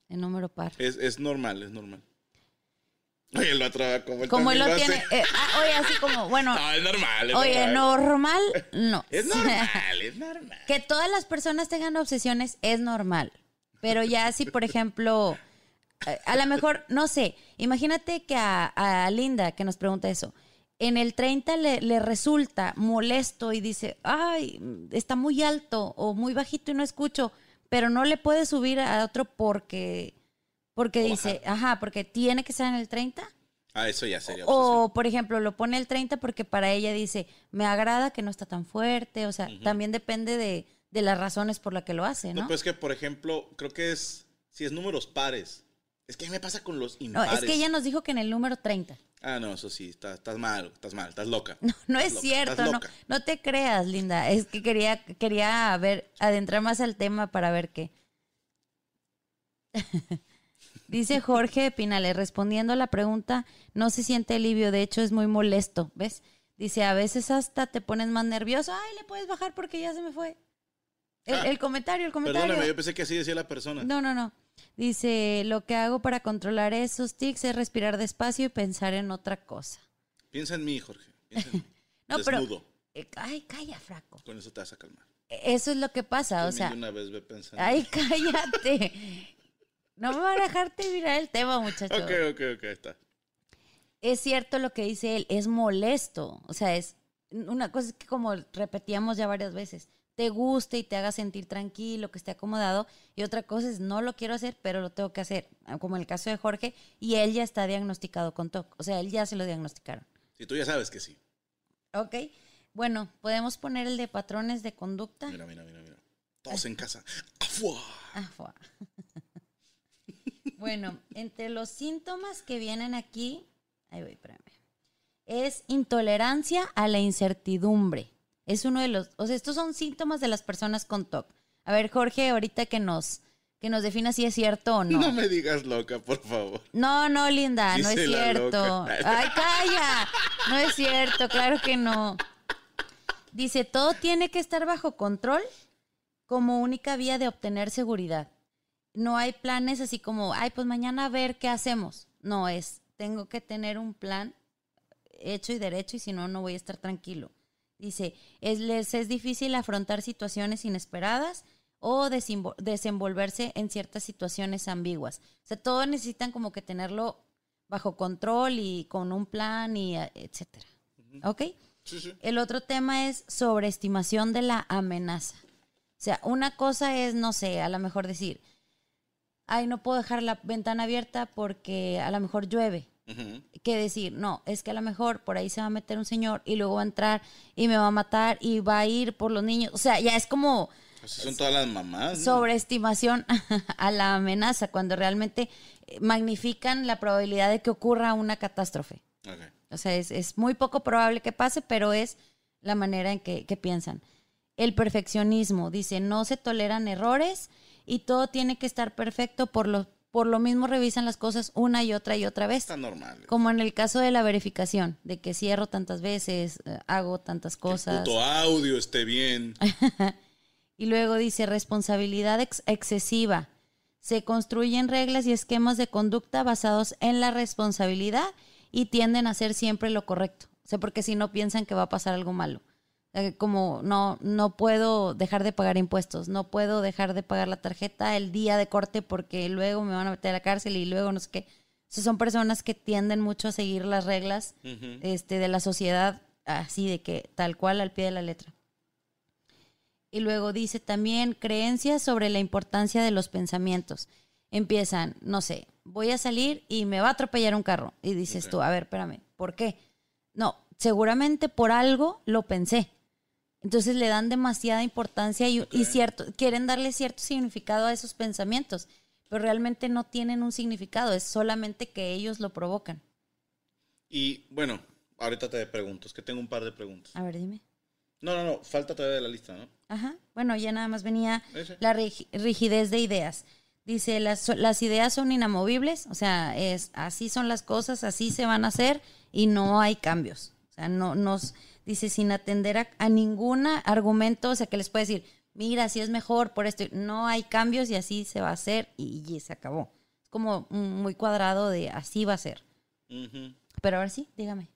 En número par. Es, es normal, es normal. Oye, el otro como él Como él lo tiene. eh, ah, oye, así como, bueno. No, es normal. es Oye, normal. normal, no. Es normal, es normal. Que todas las personas tengan obsesiones es normal. Pero ya si, por ejemplo, eh, a lo mejor, no sé, imagínate que a, a Linda, que nos pregunta eso, en el 30 le, le resulta molesto y dice, ay, está muy alto o muy bajito y no escucho, pero no le puede subir a otro porque, porque dice, ajá, porque tiene que ser en el 30. Ah, eso ya sería obsesión. O, por ejemplo, lo pone el 30 porque para ella dice, me agrada que no está tan fuerte. O sea, también depende de, de las razones por las que lo hace, No, ¿no? pues que, por ejemplo, creo que es. Si es números pares. Es que me pasa con los No, impares. es que ella nos dijo que en el número 30. Ah, no, eso sí, estás, estás mal, estás mal, estás loca. No, no Estás es loca, cierto, no, no te creas, Linda. Es que quería, quería ver, adentrar más al tema para ver qué. Dice Jorge Pinales, respondiendo a la pregunta, no se siente alivio, de hecho es muy molesto, ¿ves? Dice, a veces hasta te pones más nervioso, ay, le puedes bajar porque ya se me fue. El, Ah, el comentario, el comentario. Perdóname, yo pensé que así decía la persona. No, no, no. Dice, lo que hago para controlar esos tics es respirar despacio y pensar en otra cosa. Piensa en mí, Jorge. Piensa en mí. No, Desnudo. pero... eh, ay, calla, fraco. Con eso te vas a calmar. Eso es lo que pasa, o sea... una vez ve pensando. Ay, cállate. No me van a dejarte mirar el tema, muchacho. Ok, ok, ok, está. Es cierto lo que dice él, es molesto. O sea, es una cosa que como repetíamos ya varias veces, te guste y te haga sentir tranquilo, que esté acomodado. Y otra cosa es, no lo quiero hacer, pero lo tengo que hacer. Como en el caso de Jorge, y él ya está diagnosticado con TOC. O sea, él ya se lo diagnosticaron. Si tú ya sabes que sí. ¿Ok? Bueno, podemos poner el de patrones de conducta. Mira, mira, mira, mira. Todos en casa. ¡Afua! Fua. Bueno, entre los síntomas que vienen aquí, ahí voy, espérame, es intolerancia a la incertidumbre. Es uno de los, o sea, estos son síntomas de las personas con TOC. A ver, Jorge, ahorita que nos, que nos defina si es cierto o no. No me digas loca, por favor. No, no, Linda, no es cierto. Ay, calla. No es cierto, claro que no. Dice, todo tiene que estar bajo control como única vía de obtener seguridad. No hay planes así como, ay, pues mañana a ver qué hacemos. No es, tengo que tener un plan hecho y derecho y si no, no voy a estar tranquilo. Dice, es, les es difícil afrontar situaciones inesperadas o desenvol- desenvolverse en ciertas situaciones ambiguas. O sea, todos necesitan como que tenerlo bajo control y con un plan y etcétera. ¿Ok? Sí, sí. El otro tema es sobreestimación de la amenaza. O sea, una cosa es, no sé, a lo mejor decir, ay, no puedo dejar la ventana abierta porque a lo mejor llueve. Ujú. Que decir, no, es que a lo mejor por ahí se va a meter un señor y luego va a entrar y me va a matar y va a ir por los niños. O sea, ya es como son todas las mamás. ¿no? sobreestimación a la amenaza, cuando realmente eh, magnifican la probabilidad de que ocurra una catástrofe. Ok. O sea, es, es muy poco probable que pase, pero es la manera en que, que piensan. El perfeccionismo, dice, no se toleran errores y todo tiene que estar perfecto, por lo, por lo mismo revisan las cosas una y otra y otra vez. Está normal. Como en el caso de la verificación, de que cierro tantas veces, eh, hago tantas Que el cosas. puto audio esté bien. Y luego dice responsabilidad ex- excesiva. Se construyen reglas y esquemas de conducta basados en la responsabilidad y tienden a hacer siempre lo correcto. O sea, porque si no piensan que va a pasar algo malo. Eh, Como no, no puedo dejar de pagar impuestos, no puedo dejar de pagar la tarjeta el día de corte porque luego me van a meter a la cárcel y luego no sé qué. Son personas que tienden mucho a seguir las reglas este, de la sociedad así de que tal cual al pie de la letra. Y luego dice también creencias sobre la importancia de los pensamientos. Empiezan, no sé, voy a salir y me va a atropellar un carro. Y dices tú, a ver, espérame, ¿por qué? No, seguramente por algo lo pensé. Entonces le dan demasiada importancia y, cierto, quieren darle cierto significado a esos pensamientos, pero realmente no tienen un significado, es solamente que ellos lo provocan. Y bueno, ahorita te pregunto, es que tengo un par de preguntas. A ver, dime. No, no, no, falta todavía de la lista, ¿no? Ajá. Bueno, ya nada más venía Ese. la rig- rigidez de ideas. Dice, las, las ideas son inamovibles, o sea, es así son las cosas, así se van a hacer y no hay cambios. O sea, no nos dice sin atender a, a ningún argumento, o sea, que les puede decir, mira, así es mejor por esto. No hay cambios y así se va a hacer y, y se acabó. Es como muy cuadrado de así va a ser. Pero ahora sí, dígame.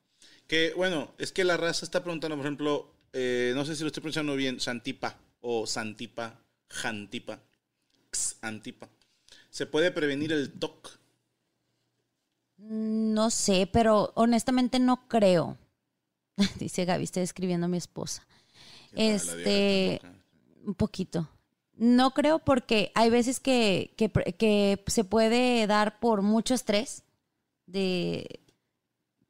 Que bueno, es que la raza está preguntando, por ejemplo, eh, no sé si lo estoy pronunciando bien, Santipa o Santipa, Jantipa, Antipa. ¿Se puede prevenir el TOC? No sé, pero honestamente no creo. Dice Gaby, estoy escribiendo a mi esposa. Este, un poquito. No creo porque hay veces que, que, que se puede dar por mucho estrés de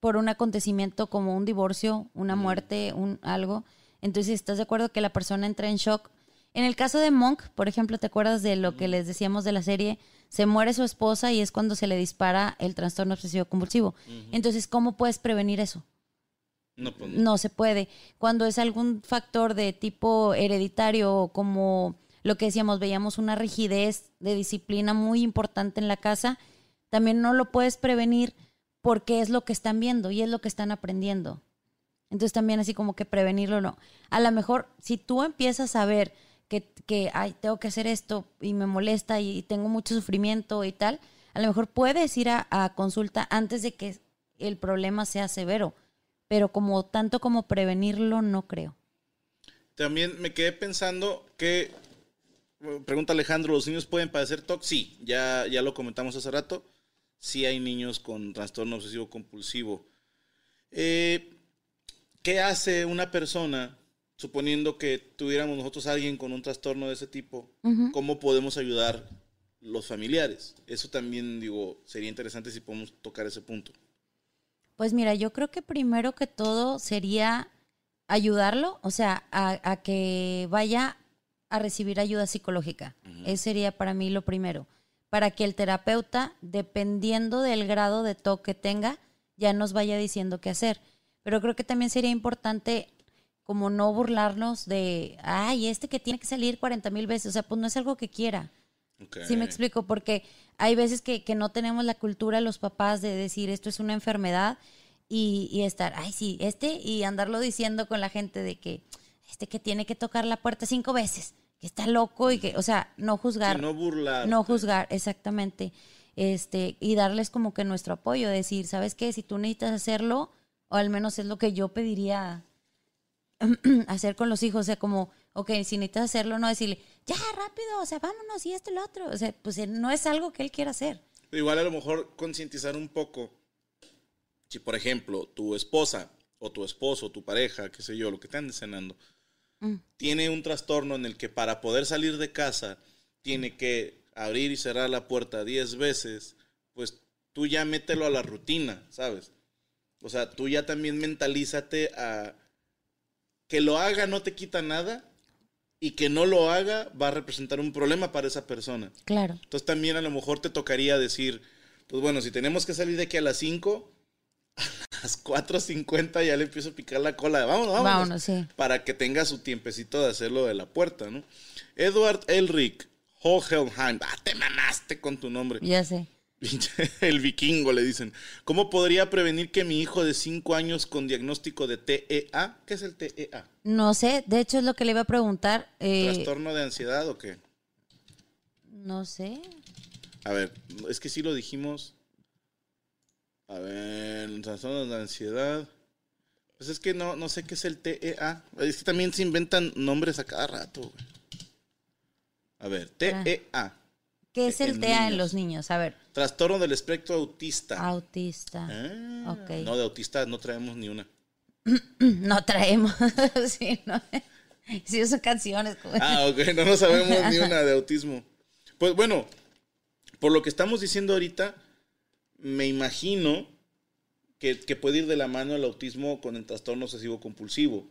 por un acontecimiento como un divorcio, una muerte, un algo. Entonces, ¿estás de acuerdo que la persona entra en shock? En el caso de Monk, por ejemplo, ¿te acuerdas de lo que les decíamos de la serie? Se muere su esposa y es cuando se le dispara el trastorno obsesivo compulsivo. Entonces, ¿cómo puedes prevenir eso? No, se puede. Cuando es algún factor de tipo hereditario como lo que decíamos, veíamos una rigidez de disciplina muy importante en la casa, también no lo puedes prevenir porque es lo que están viendo y es lo que están aprendiendo. Entonces también así como que prevenirlo no. A lo mejor si tú empiezas a ver que, que tengo que hacer esto y me molesta y tengo mucho sufrimiento y tal, a lo mejor puedes ir a consulta antes de que el problema sea severo. Pero como tanto como prevenirlo, no creo. También me quedé pensando que, pregunta Alejandro, ¿los niños pueden padecer TOC? Sí, ya, ya lo comentamos hace rato. Sí hay niños con trastorno obsesivo compulsivo. Eh, ¿Qué hace una persona, suponiendo que tuviéramos nosotros a alguien con un trastorno de ese tipo? ¿Cómo podemos ayudar los familiares? Eso también, digo, sería interesante si podemos tocar ese punto. Pues mira, yo creo que primero que todo sería ayudarlo, o sea, a, a que vaya a recibir ayuda psicológica. Eso sería para mí lo primero. Para que el terapeuta, dependiendo del grado de TOC que tenga, ya nos vaya diciendo qué hacer. Pero creo que también sería importante como no burlarnos de, ay, este que tiene que salir 40 mil veces, o sea, pues no es algo que quiera. Ok. Sí me explico, porque hay veces que, que no tenemos la cultura los papás de decir esto es una enfermedad y, y estar, ay sí, este, y andarlo diciendo con la gente de que este que tiene que tocar la puerta cinco veces, que está loco y que, o sea, no juzgar. Sí, no burlar. No juzgar, exactamente. Este, y darles como que nuestro apoyo, decir, ¿sabes qué? Si tú necesitas hacerlo, o al menos es lo que yo pediría hacer con los hijos, o sea, como, ok, si necesitas hacerlo, no decirle, ya, rápido, o sea, vámonos y esto y lo otro, o sea, pues eh, no es algo que él quiera hacer. Igual a lo mejor concientizar un poco. Si, por ejemplo, tu esposa o tu esposo, tu pareja, qué sé yo, lo que están cenando, tiene un trastorno en el que para poder salir de casa tiene que abrir y cerrar la puerta 10 veces, pues tú ya mételo a la rutina, ¿sabes? O sea, tú ya también mentalízate a que lo haga no te quita nada y que no lo haga va a representar un problema para esa persona. Claro. Entonces también a lo mejor te tocaría decir, pues bueno, si tenemos que salir de aquí a las 5, a las 4.50 ya le empiezo a picar la cola. Vámonos, vámonos. Vámonos, sí. Para que tenga su tiempecito de hacerlo de la puerta, ¿no? Edward Elric Hohenheim. Ah, te mamaste con tu nombre. Ya sé. El vikingo le dicen. ¿Cómo podría prevenir que mi hijo de 5 años con diagnóstico de TEA? ¿Qué es el TEA? No sé, de hecho es lo que le iba a preguntar. eh, ¿Trastorno de ansiedad o qué? no sé. A ver, es que sí lo dijimos. A ver, trastorno de ansiedad. Pues es que no, no sé qué es el TEA. Es que también se inventan nombres a cada rato. güey. A ver, TEA. ¿Qué es el TEA en los niños? A ver, Trastorno del espectro autista. autista. Ah, ok. No, de autista no traemos ni una. No traemos. sí, no. Sí, son canciones. Ah, ok, no nos sabemos ni una de autismo. Pues bueno, por lo que estamos diciendo ahorita, me imagino que, que puede ir de la mano el autismo con el trastorno obsesivo compulsivo.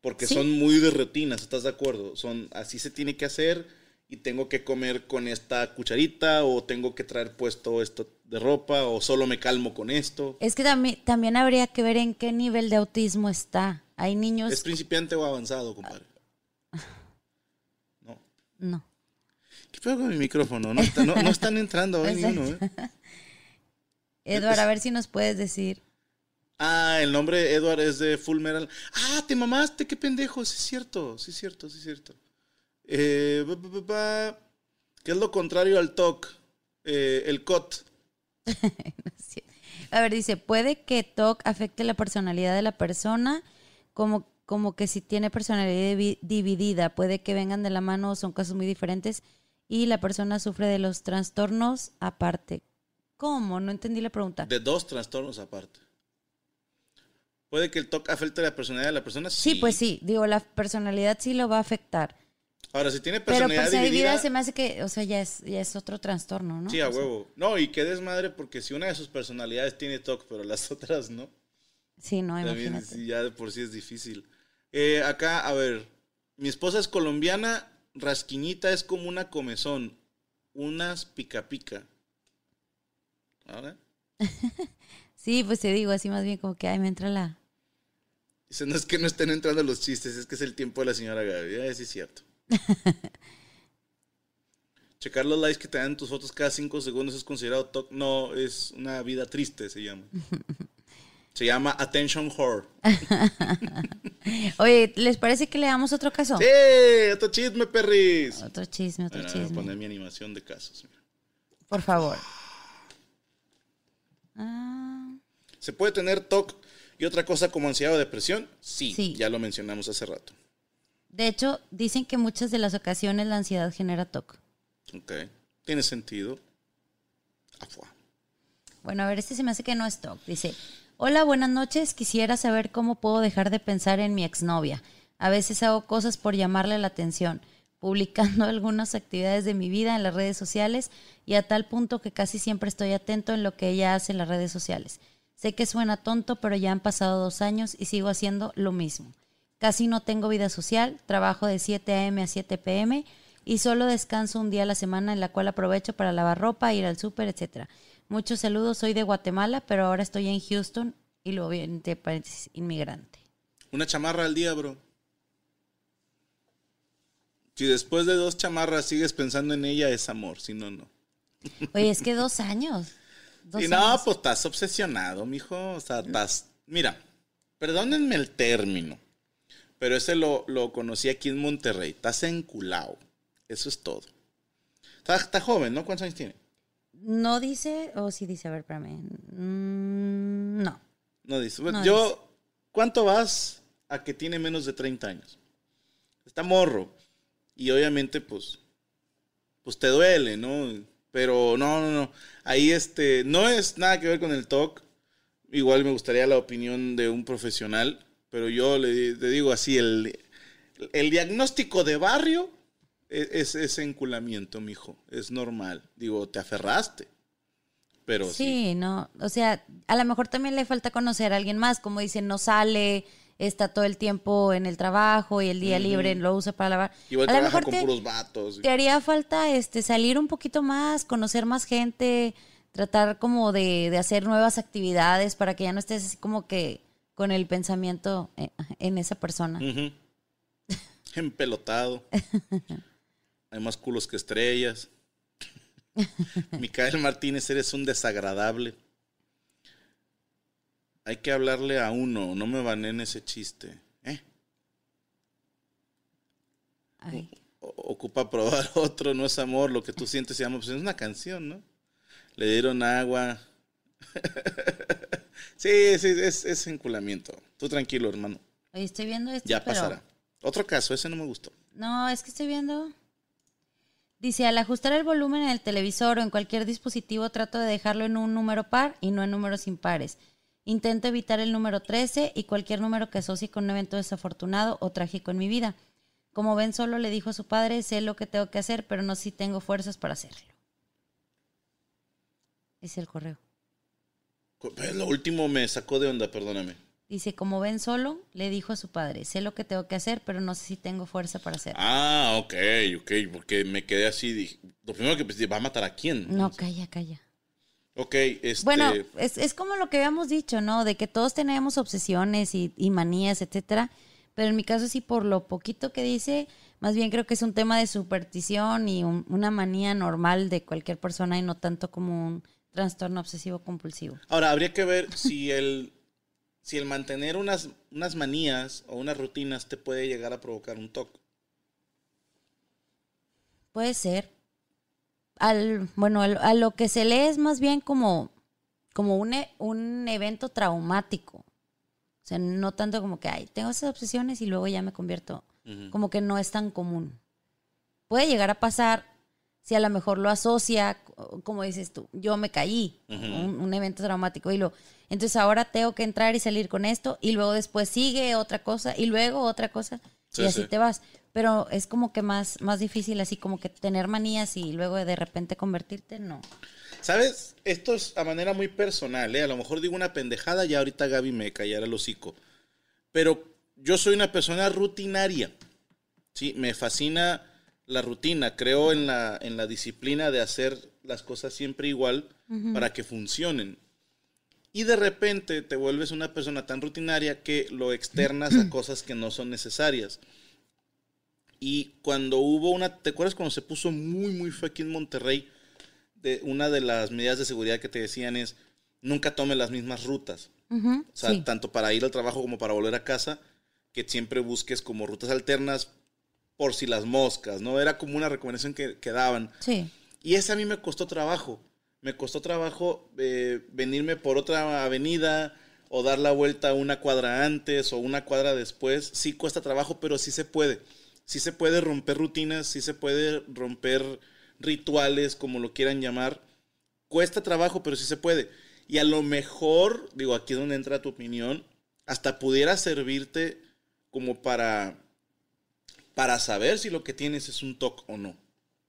Porque Sí. son muy de rutinas, ¿estás de acuerdo? Son así se tiene que hacer y tengo que comer con esta cucharita o tengo que traer puesto esto de ropa o solo me calmo con esto. Es que también, también habría que ver en qué nivel de autismo está. Hay niños... ¿Es principiante o avanzado, compadre? No. No. ¿Qué pedo con mi micrófono? No, está- no- no están entrando hoy ni uno, ¿eh? Edward, a ver si nos puedes decir. Ah, el nombre de Edward es de Full Metal. Ah, te mamaste, qué pendejo. Sí es cierto, sí es cierto, sí es cierto. Eh. ¿Qué es lo contrario al TOC? Eh, el COT. A ver, dice, puede que TOC afecte la personalidad de la persona, como, como que si tiene personalidad divi- dividida, puede que vengan de la mano, son casos muy diferentes, y la persona sufre de los trastornos aparte. ¿Cómo? No entendí la pregunta. De dos trastornos aparte. Puede que el TOC afecte la personalidad de la persona. Sí, pues sí, digo, la personalidad sí lo va a afectar. Ahora, si tiene Pero personalidad personalidad dividida. se me hace que, o sea, ya es, ya es otro trastorno, ¿no? Sí, a O sea, huevo. No, y que desmadre porque si una de sus personalidades tiene TOC, pero las otras no. Sí, no, También imagínate. ya de por sí es difícil. Eh, acá, a ver, mi esposa es colombiana, rasquiñita es como una comezón, unas pica pica. ¿Ahora? Sí, pues te digo, así más bien como que, ay, me entra la... Dice, no es que no estén entrando los chistes, es que es el tiempo de la señora Gaby. Eh, sí es cierto. Checar los likes que te dan tus fotos cada cinco segundos es considerado TOC. No, es una vida triste, se llama. Se llama Attention Whore. Oye, ¿les parece que le damos otro caso? ¡Sí! ¡Otro chisme, perris! Otro chisme, otro Bueno, voy a chisme. poner mi animación de casos. mira. Por favor. Ah, ¿Se puede tener TOC y otra cosa como ansiedad o depresión? Sí, Sí. ya lo mencionamos hace rato. De hecho, dicen que muchas de las ocasiones la ansiedad genera TOC. Ok, tiene sentido. Afua. Bueno, a ver, este se me hace que no es TOC. Dice, hola, buenas noches. Quisiera saber cómo puedo dejar de pensar en mi exnovia. A veces hago cosas por llamarle la atención, publicando algunas actividades de mi vida en las redes sociales y a tal punto que casi siempre estoy atento en lo que ella hace en las redes sociales. Sé que suena tonto, pero ya han pasado dos años y sigo haciendo lo mismo. Casi no tengo vida social, trabajo de 7 a.m. a 7 p.m. y solo descanso un día a la semana en la cual aprovecho para lavar ropa, ir al súper, etcétera. Muchos saludos, soy de Guatemala, pero ahora estoy en Houston y luego entre paréntesis, inmigrante. Una chamarra al día, bro. Si después de dos chamarras sigues pensando en ella, es amor. Si no, no. Oye, es que dos años. Dos y no, años. pues estás obsesionado, mijo. O sea, estás. Mira, perdónenme el término. Pero ese lo, lo conocí aquí en Monterrey. Estás enculado. Eso es todo. Está, está joven, ¿no? ¿Cuántos años tiene? No dice, o sí dice, a ver, espérame. Mm, no. No dice. Bueno, No yo, ¿cuánto vas a que tiene menos de 30 años? Está morro. Y obviamente, pues, pues te duele, ¿no? Pero no, no, no. Ahí este, no es nada que ver con el TOC. Igual me gustaría la opinión de un profesional. Pero yo le, le digo así, el, el diagnóstico de barrio es, es, es enculamiento, mijo. Es normal. Digo, te aferraste. Pero sí. Sí, no. O sea, a lo mejor también le falta conocer a alguien más. Como dicen, no sale, está todo el tiempo en el trabajo y el día libre lo usa para lavar. Igual a lo trabaja mejor con te, puros vatos. te haría falta este salir un poquito más, conocer más gente, tratar como de, de hacer nuevas actividades para que ya no estés así como que con el pensamiento en, en esa persona. Empelotado. Hay más culos que estrellas. Micael Martínez, eres un desagradable. Hay que hablarle a uno, no me banen ese chiste. ¿eh? Ay. Ocupa probar otro, no es amor, lo que tú sientes se llama, pues es una canción, ¿no? Le dieron agua. Sí, sí, es, es enculamiento. Tú tranquilo, hermano. Oye, estoy viendo esto, Ya pero... pasará. Otro caso, ese no me gustó. No, es que estoy viendo. Dice, al ajustar el volumen en el televisor o en cualquier dispositivo trato de dejarlo en un número par y no en números impares. Intento evitar el número 13 y cualquier número que asocie con un evento desafortunado o trágico en mi vida. Como ven, solo le dijo a su padre, sé lo que tengo que hacer, pero no sé si tengo fuerzas para hacerlo. Es el correo. Pues lo último me sacó de onda, perdóname. Dice, como ven solo, le dijo a su padre, sé lo que tengo que hacer, pero no sé si tengo fuerza para hacerlo. Ah, ok, ok, porque me quedé así, dije, lo primero que pensé, ¿va a matar a quién? No, calla, calla. Ok, este... Bueno, es, es como lo que habíamos dicho, ¿no? De que todos tenemos obsesiones y, y manías, etcétera. Pero en mi caso sí, por lo poquito que dice, más bien creo que es un tema de superstición y un- una manía normal de cualquier persona y no tanto como un trastorno obsesivo compulsivo. Ahora, habría que ver si el, si el mantener unas, unas manías o unas rutinas te puede llegar a provocar un TOC. Puede ser. Al, bueno, al- a lo que se lee es más bien como, como un, e- un evento traumático. O sea, no tanto como que, ay, tengo esas obsesiones y luego ya me convierto. Como que no es tan común. Puede llegar a pasar si a lo mejor lo asocia, co- como dices tú, yo me caí, un, un evento traumático y lo... Entonces ahora tengo que entrar y salir con esto y luego después sigue otra cosa y luego otra cosa Sí, y así sí. te vas. Pero es como que más, más difícil así como que tener manías y luego de repente convertirte, no. ¿Sabes? Esto es a manera muy personal, ¿eh? A lo mejor digo una pendejada y ahorita Gaby me callará el hocico. Pero yo soy una persona rutinaria. Sí, me fascina la rutina. Creo en la, en la disciplina de hacer las cosas siempre igual para que funcionen. Y de repente te vuelves una persona tan rutinaria que lo externas a cosas que no son necesarias. Y cuando hubo una, ¿te acuerdas cuando se puso muy, muy feo aquí en Monterrey? De, una de las medidas de seguridad que te decían es, nunca tome las mismas rutas. O sea, sí. tanto para ir al trabajo como para volver a casa, que siempre busques como rutas alternas por si las moscas, ¿no? Era como una recomendación que, que daban. Sí. Y esa a mí me costó trabajo. Me costó trabajo eh, venirme por otra avenida o dar la vuelta una cuadra antes o una cuadra después. Sí cuesta trabajo, pero sí se puede. Sí se puede romper rutinas, sí se puede romper rituales, como lo quieran llamar. Cuesta trabajo, pero sí se puede. Y a lo mejor, digo, aquí es donde entra tu opinión, hasta pudiera servirte como para, para saber si lo que tienes es un TOC o no.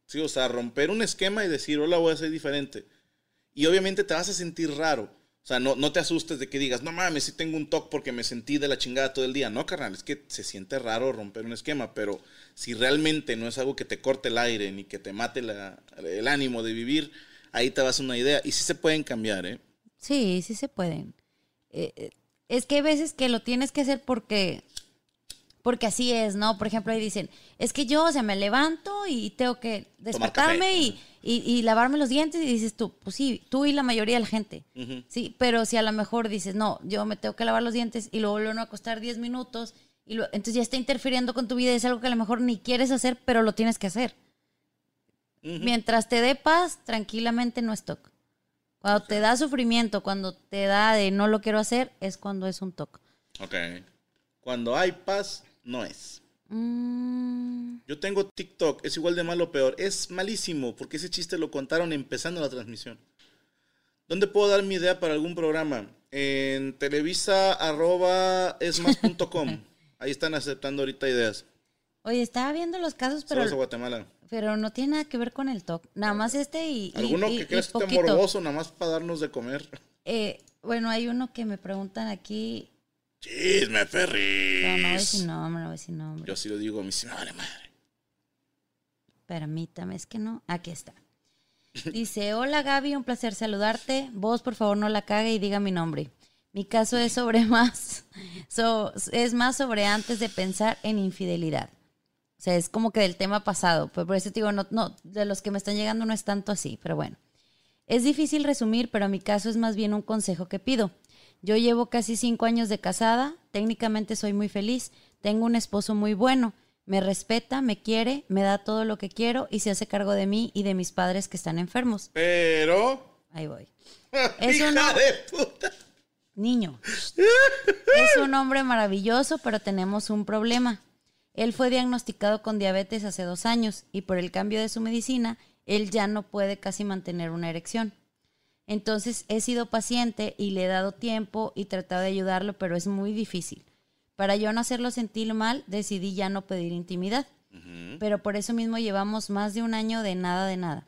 Sí, o sea, romper un esquema y decir, hola, voy a ser diferente. Y obviamente te vas a sentir raro. O sea, no, no te asustes de que digas, no mames, sí tengo un TOC porque me sentí de la chingada todo el día. No, carnal, es que se siente raro romper un esquema, pero si realmente no es algo que te corte el aire ni que te mate el ánimo de vivir, ahí te vas a una idea. Y sí se pueden cambiar, ¿eh? Sí, sí se pueden. Eh, eh, es que hay veces que lo tienes que hacer porque, porque así es, ¿no? Por ejemplo, ahí dicen, es que yo, o sea, me levanto y tengo que despertarme y, y- y lavarme los dientes y dices tú, pues sí, tú y la mayoría de la gente. Sí, pero si a lo mejor dices, no, yo me tengo que lavar los dientes y luego vuelvo a acostar 10 minutos, y lo- entonces ya está interfiriendo con tu vida, es algo que a lo mejor ni quieres hacer, pero lo tienes que hacer. Mientras te dé paz, tranquilamente no es TOC. Cuando te da sufrimiento, cuando te da de no lo quiero hacer, es cuando es un TOC. Ok. Cuando hay paz, no es. Mm, Yo tengo TikTok, es igual de malo o peor. Es malísimo, porque ese chiste lo contaron empezando la transmisión. ¿Dónde puedo dar mi idea para algún programa? En televisa arroba esmas.com. Ahí están aceptando ahorita ideas. Oye, estaba viendo los casos, pero, a Guatemala. pero no tiene nada que ver con el TOC. Nada más este y, ¿Alguno y- que y creas que esté morboso nada más para darnos de comer? Eh, bueno, hay uno que me preguntan aquí, Chisme, no voy Ferris. nombre, no voy decir nombre. Yo sí lo digo, a mí sí me vale madre. Permítame, es que no. Aquí está. Dice, hola Gaby, un placer saludarte. Vos, por favor, no la cague y diga mi nombre. Mi caso es sobre más, so- es más sobre antes de pensar en infidelidad. O sea, es como que del tema pasado. Pero por eso te digo, no, no, de los que me están llegando no es tanto así, pero bueno. Es difícil resumir, pero mi caso es más bien un consejo que pido. Yo llevo casi cinco años de casada, técnicamente soy muy feliz, tengo un esposo muy bueno, me respeta, me quiere, me da todo lo que quiero y se hace cargo de mí y de mis padres que están enfermos. Pero. Ahí voy. Es ¡Hija de puta! Niño. Es un hombre maravilloso, pero tenemos un problema. Él fue diagnosticado con diabetes hace dos años y por el cambio de su medicina, él ya no puede casi mantener una erección. Entonces he sido paciente y le he dado tiempo y tratado de ayudarlo, pero es muy difícil. Para yo no hacerlo sentir mal, decidí ya no pedir intimidad. Pero por eso mismo llevamos más de un año de nada de nada.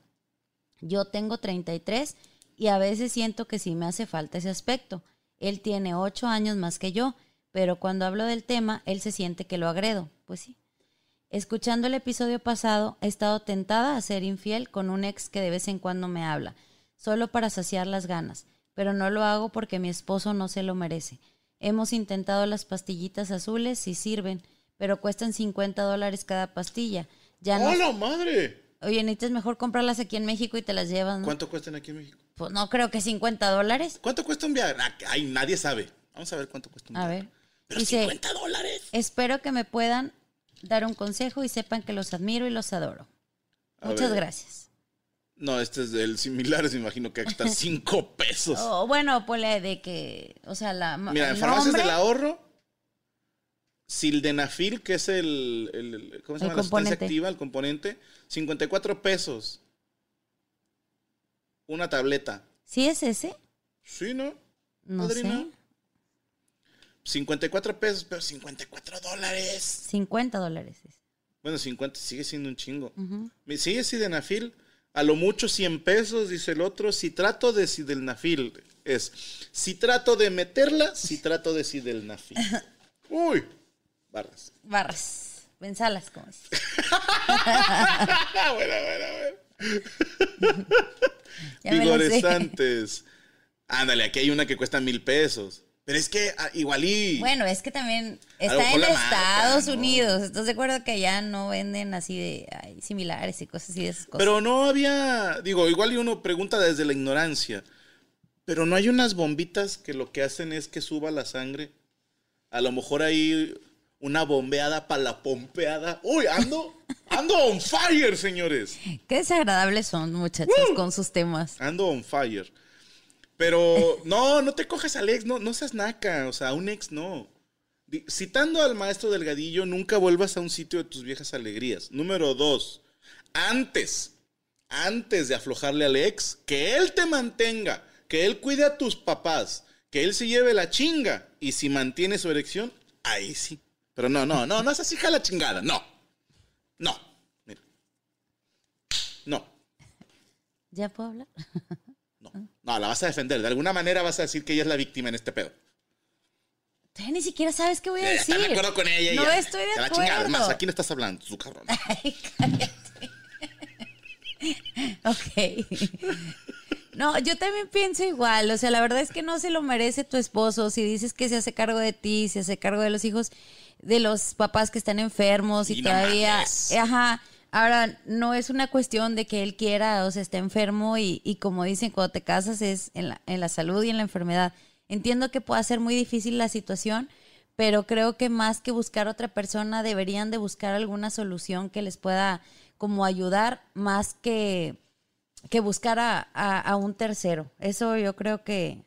Yo tengo 33 y a veces siento que sí me hace falta ese aspecto. Él tiene 8 años más que yo, pero cuando hablo del tema, él se siente que lo agredo. Pues sí. Escuchando el episodio pasado, he estado tentada a ser infiel con un ex que de vez en cuando me habla, solo para saciar las ganas, pero no lo hago porque mi esposo no se lo merece. Hemos intentado las pastillitas azules y sirven, pero cuestan 50 dólares cada pastilla. Ya no. ¡Hola, madre! Oye, necesitas mejor comprarlas aquí en México y te las llevas, ¿no? ¿Cuánto cuestan aquí en México? Pues no creo que 50 dólares. ¿Cuánto cuesta un Viagra? Ah, Ay, nadie sabe. Vamos a ver cuánto cuesta un A Viagra. ver. Pero Dice, 50 dólares. espero que me puedan dar un consejo y sepan que los admiro y los adoro. A Muchas ver. gracias. No, este es del similares, me imagino que está 5 pesos. O bueno, ponle de que, o sea, la Mira, en farmacias nombre, del ahorro, Sildenafil, que es el, ¿cómo se El llama? La sustancia activa, el componente, 54 pesos. Una tableta. ¿Sí es ese? Sí, ¿no? No Padrino. sé. 54 pesos, pero 54 dólares. 50 dólares. es. Bueno, 50 sigue siendo un chingo. Ujú. Me sigue Sildenafil, a lo mucho 100 pesos, dice el otro. Si trato de Sildenafil, es si trato de meterla, si trato de Sildenafil. Uy, barras. Barras. Pensalas, como es. Bueno, bueno, bueno. Vigorizantes. Ándale, aquí hay una que cuesta mil pesos. Pero es que ah, igual y. Bueno, es que también está en marca, Estados ¿no? Unidos. ¿Estás de acuerdo que allá no venden así de ay, similares y cosas así de esas cosas? pero no había. Digo, igual y uno pregunta desde la ignorancia. Pero no hay unas bombitas que lo que hacen es que suba la sangre. A lo mejor hay una bombeada para la pompeada. Uy, ando. Ando on fire, señores. Qué desagradables son, muchachos, con sus temas. Ando on fire. Pero no, no te cojas al ex, no, no seas naca, o sea, un ex no. Citando al maestro Delgadillo, nunca vuelvas a un sitio de tus viejas alegrías. Número dos, antes, antes de aflojarle al ex, que él te mantenga, que él cuide a tus papás, que él se lleve la chinga y si mantiene su erección, ahí sí. Pero no, no, no, no es así, la chingada, no. No. No. ¿Ya puedo hablar? No, la vas a defender. De alguna manera vas a decir que ella es la víctima en este pedo. Todavía ni siquiera sabes qué voy a decir. está de acuerdo con ella. No ya. estoy de Ya la acuerdo. chingada. Además, aquí no estás hablando, su cabrón. Ay, cállate. ok. No, yo también pienso igual. O sea, la verdad es que no se lo merece tu esposo. Si dices que se hace cargo de ti, se hace cargo de los hijos, de los papás que están enfermos y, Y no todavía. mames. Ajá. Ahora, no es una cuestión de que él quiera o sea, esté enfermo y, y como dicen, cuando te casas es en la, en la salud y en la enfermedad. Entiendo que pueda ser muy difícil la situación, pero creo que más que buscar otra persona, deberían de buscar alguna solución que les pueda como ayudar más que, que buscar a, a- a un tercero. Eso yo creo que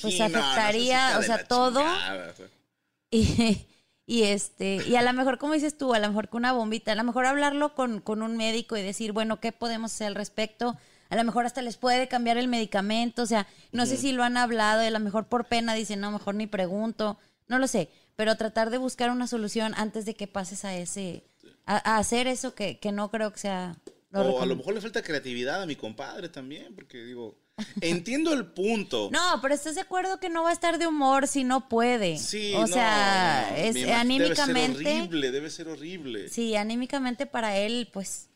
Pues Sí, no, no afectaría, hija o sea, todo. chingada, o sea. y, y este, y a lo mejor, como dices tú, a lo mejor con una bombita, a lo mejor hablarlo con, con un médico y decir, bueno, ¿qué podemos hacer al respecto? A lo mejor hasta les puede cambiar el medicamento, o sea, no sé si lo han hablado, y a lo mejor por pena dicen, no, mejor ni pregunto, no lo sé, pero tratar de buscar una solución antes de que pases a ese, a, a hacer eso que, que no creo que sea lo O a lo mejor le falta creatividad a mi compadre también, porque digo, entiendo el punto. No, pero estás de acuerdo que no va a estar de humor si no puede. Sí, o no, sea, no, es anímicamente. Debe ser horrible, debe ser horrible. Sí, anímicamente para él, pues.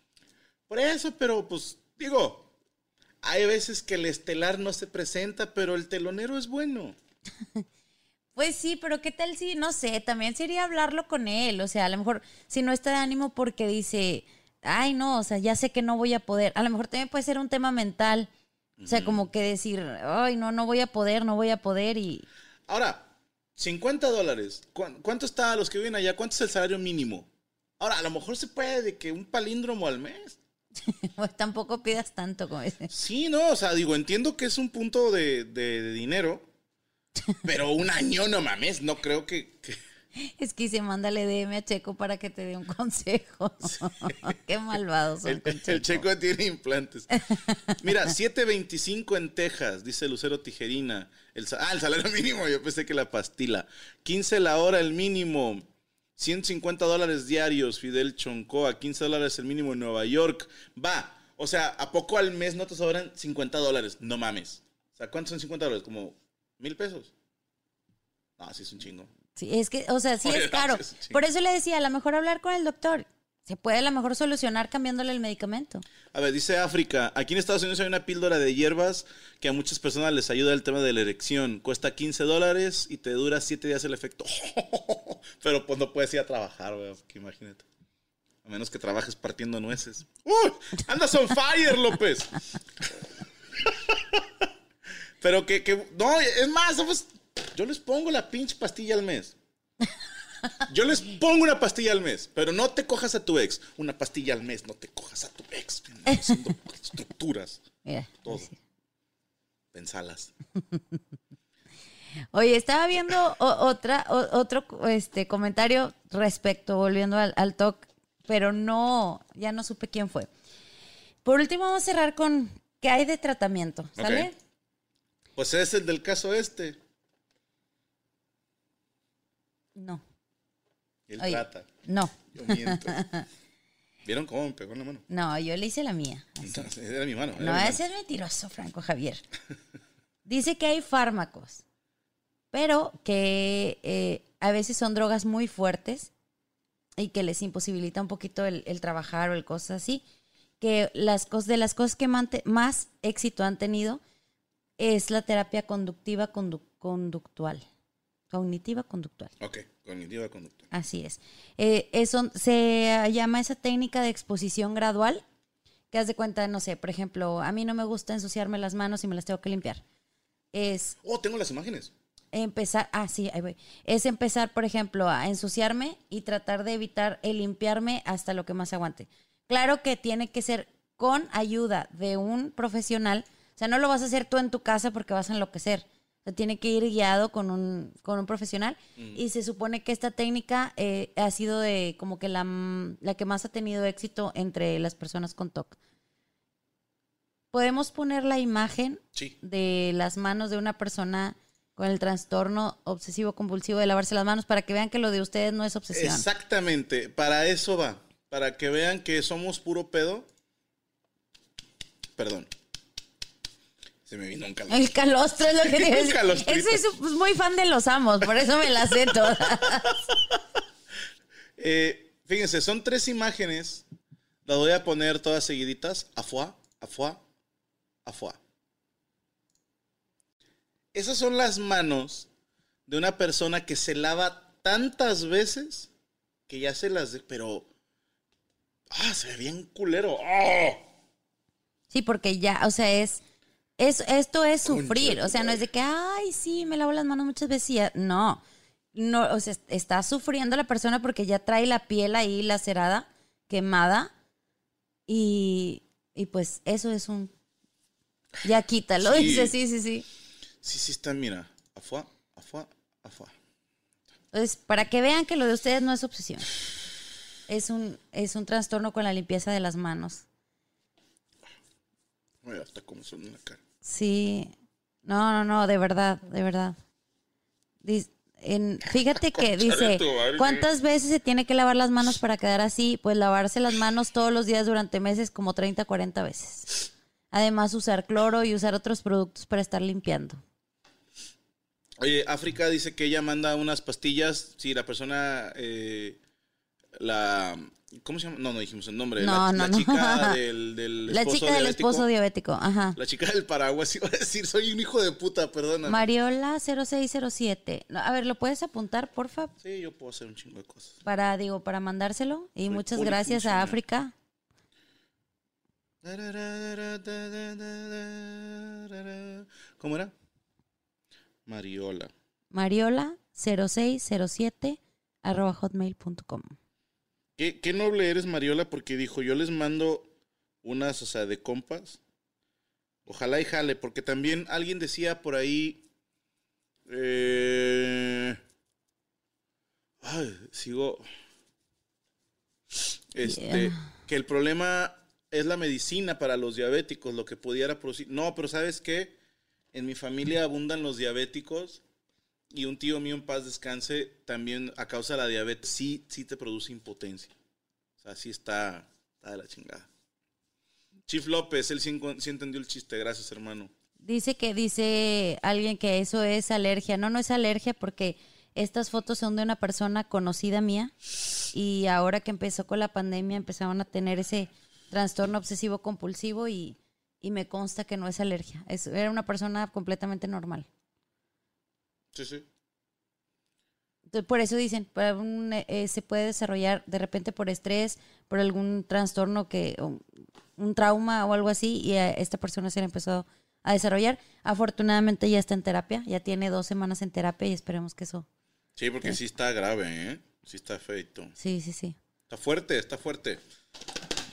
Por eso, pero pues, digo, hay veces que el estelar no se presenta, pero el telonero es bueno. Pues sí, pero ¿qué tal si, no sé, también sería hablarlo con él? O sea, a lo mejor si no está de ánimo porque dice, ay, no, o sea, ya sé que no voy a poder. A lo mejor también puede ser un tema mental. O sea, como que decir, ay, no, no voy a poder, no voy a poder y... Ahora, 50 dólares. ¿Cuán- ¿Cuánto está a los que viven allá? ¿Cuánto es el salario mínimo? Ahora, a lo mejor se puede de que un palíndromo al mes. Pues tampoco pidas tanto como ese. Sí, no, o sea, digo, entiendo que es un punto de, de- de dinero, pero un año no mames, no creo que... que- Es que se mándale DM a Checo para que te dé un consejo. Qué malvados son el, con el checo tiene implantes. Mira, 7.25 en Texas, dice Lucero Tijerina. El, ah, el salario mínimo, yo pensé que la pastila. 15 la hora el mínimo. 150 dólares diarios, Fidel Choncoa. 15 dólares el mínimo en Nueva York. Va, o sea, ¿a poco al mes no te sobran 50 dólares? No mames. O sea, ¿cuántos son 50 dólares? ¿Como mil pesos? No, sí es un chingo. Sí, es que, o sea, sí Oye, es caro. sí. Por eso le decía, a lo mejor hablar con el doctor. Se puede a lo mejor solucionar cambiándole el medicamento. A ver, dice África, aquí en Estados Unidos hay una píldora de hierbas que a muchas personas les ayuda el tema de la erección. Cuesta 15 dólares y te dura 7 días el efecto. Pero pues no puedes ir a trabajar, güey, imagínate. A menos que trabajes partiendo nueces. ¡Uy! ¡Andas on fire, López! Pero que, que- no, es más, pues, yo les pongo la pinche pastilla al mes. Yo les pongo una pastilla al mes, pero no te cojas a tu ex. Una pastilla al mes, no te cojas a tu ex. Haciendo estructuras, Mira, todo. Pensalas. Oye, estaba viendo otra, otro este, comentario respecto, volviendo al, al talk, pero no, ya no supe quién fue. Por último, vamos a cerrar con qué hay de tratamiento, ¿sale? Pues es el del caso este. No, Él Oye. trata. no, Yo miento. ¿Vieron cómo me pegó en la mano? no, yo le hice la mía. Entonces, era mi mano. era No, ese es mentiroso, Franco Javier. Dice que hay fármacos, pero que eh, a veces son drogas muy fuertes y que les imposibilita un poquito el, el trabajar o el cosas así. Que las cosas, de las cosas que más éxito han tenido es la terapia conductiva condu- conductual. Cognitiva conductual. Ok, cognitiva conducta. Así es. Eh, eso se llama esa técnica de exposición gradual, que haz de cuenta, no sé, por ejemplo, a mí no me gusta ensuciarme las manos y me las tengo que limpiar. Es Oh, tengo las imágenes. empezar, ah, sí, ahí voy. Es empezar, por ejemplo, a ensuciarme y tratar de evitar el limpiarme hasta lo que más aguante. Claro que tiene que ser con ayuda de un profesional. O sea, no lo vas a hacer tú en tu casa porque vas a enloquecer. O sea, tiene que ir guiado con un, con un profesional. Y se supone que esta técnica eh, ha sido de como que la, la que más ha tenido éxito entre las personas con TOC. Podemos poner la imagen Sí. de las manos de una persona con el trastorno obsesivo compulsivo de lavarse las manos para que vean que lo de ustedes no es obsesión. Exactamente, para eso va. Para que vean que somos puro pedo. Perdón. Se me vino un calor. El calostro es lo que te iba a Un decir. calostrito. Ese es pues, muy fan de los amos, por eso me las sé todas. Eh, fíjense, son tres imágenes. Las voy a poner todas seguiditas. Afuá, afuá, afuá. Esas son las manos de una persona que se lava tantas veces que ya se las... de- Pero... Ah, se ve bien culero. ¡Ah! Sí, porque ya, o sea, es, es esto es sufrir, o sea, no es de que, ay, sí, me lavo las manos muchas veces y ya, no. No, o sea, está sufriendo la persona porque ya trae la piel ahí lacerada, quemada y, y pues eso es un ya quítalo, Sí. dice, sí, sí, sí. Sí, sí está, mira. Afuá, afuá, afuá. Entonces, para que vean que lo de ustedes no es obsesión. Es un, es un trastorno con la limpieza de las manos. Mira, hasta como son en la cara. Sí. No, no, no, de verdad, de verdad. En, fíjate que dice. ¿cuántas veces se tiene que lavar las manos para quedar así? Pues lavarse las manos todos los días durante meses, como 30, 40 veces. Además, usar cloro y usar otros productos para estar limpiando. Oye, África dice que ella manda unas pastillas si la persona, eh, la, ¿cómo se llama? No, no dijimos el nombre. No, la, no, la no. chica del, del La esposo chica del diabético. esposo diabético, ajá. La chica del paraguas iba a decir, soy un hijo de puta, perdona. Mariola 0607. No, a ver, ¿lo puedes apuntar, porfa? Sí, yo puedo hacer un chingo de cosas. Para, digo, para mandárselo. Y muchas gracias a. África. ¿Cómo era? Mariola. Mariola 0607 arroba hotmail.com. ¿Qué, qué noble eres, Mariola, porque dijo, yo les mando unas, o sea, de compas. Ojalá y jale, porque también alguien decía por ahí... eh, ay, sigo... Este, Yeah. que el problema es la medicina para los diabéticos, lo que pudiera producir. No, pero ¿sabes qué? En mi familia abundan los diabéticos y un tío mío en paz descanse también a causa de la diabetes sí, sí te produce impotencia. O sea, sí está, está de la chingada. Chief López, él sí, sí entendió el chiste, gracias hermano. Dice que dice alguien que eso es alergia. No, no es alergia porque estas fotos son de una persona conocida mía y ahora que empezó con la pandemia empezaron a tener ese trastorno obsesivo compulsivo y, y me consta que no es alergia. Era una persona completamente normal. Sí, sí. Por eso dicen, para un, eh, se puede desarrollar de repente por estrés, por algún trastorno que, un trauma o algo así, y a esta persona se le empezó a desarrollar. Afortunadamente ya está en terapia, ya tiene dos semanas en terapia y esperemos que eso Sí, porque sí está grave, ¿eh? Sí está feito. Sí, sí, sí. Está fuerte, está fuerte.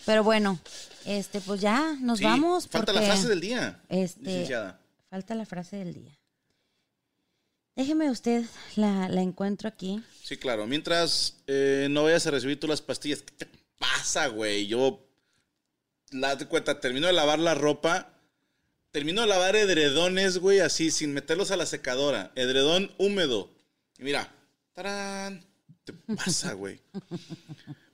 Pero bueno, este, pues ya nos Sí, vamos. Falta la frase del día, Este, licenciada. falta la frase del día. Déjeme usted, la, encuentro aquí. Sí, claro. Mientras eh, no vayas a recibir tú las pastillas, ¿qué te pasa, güey? Yo, la de cuenta, termino de lavar la ropa, termino de lavar edredones, güey, así, sin meterlos a la secadora. Edredón húmedo. Y mira, ¡tarán! ¿Qué te pasa, güey?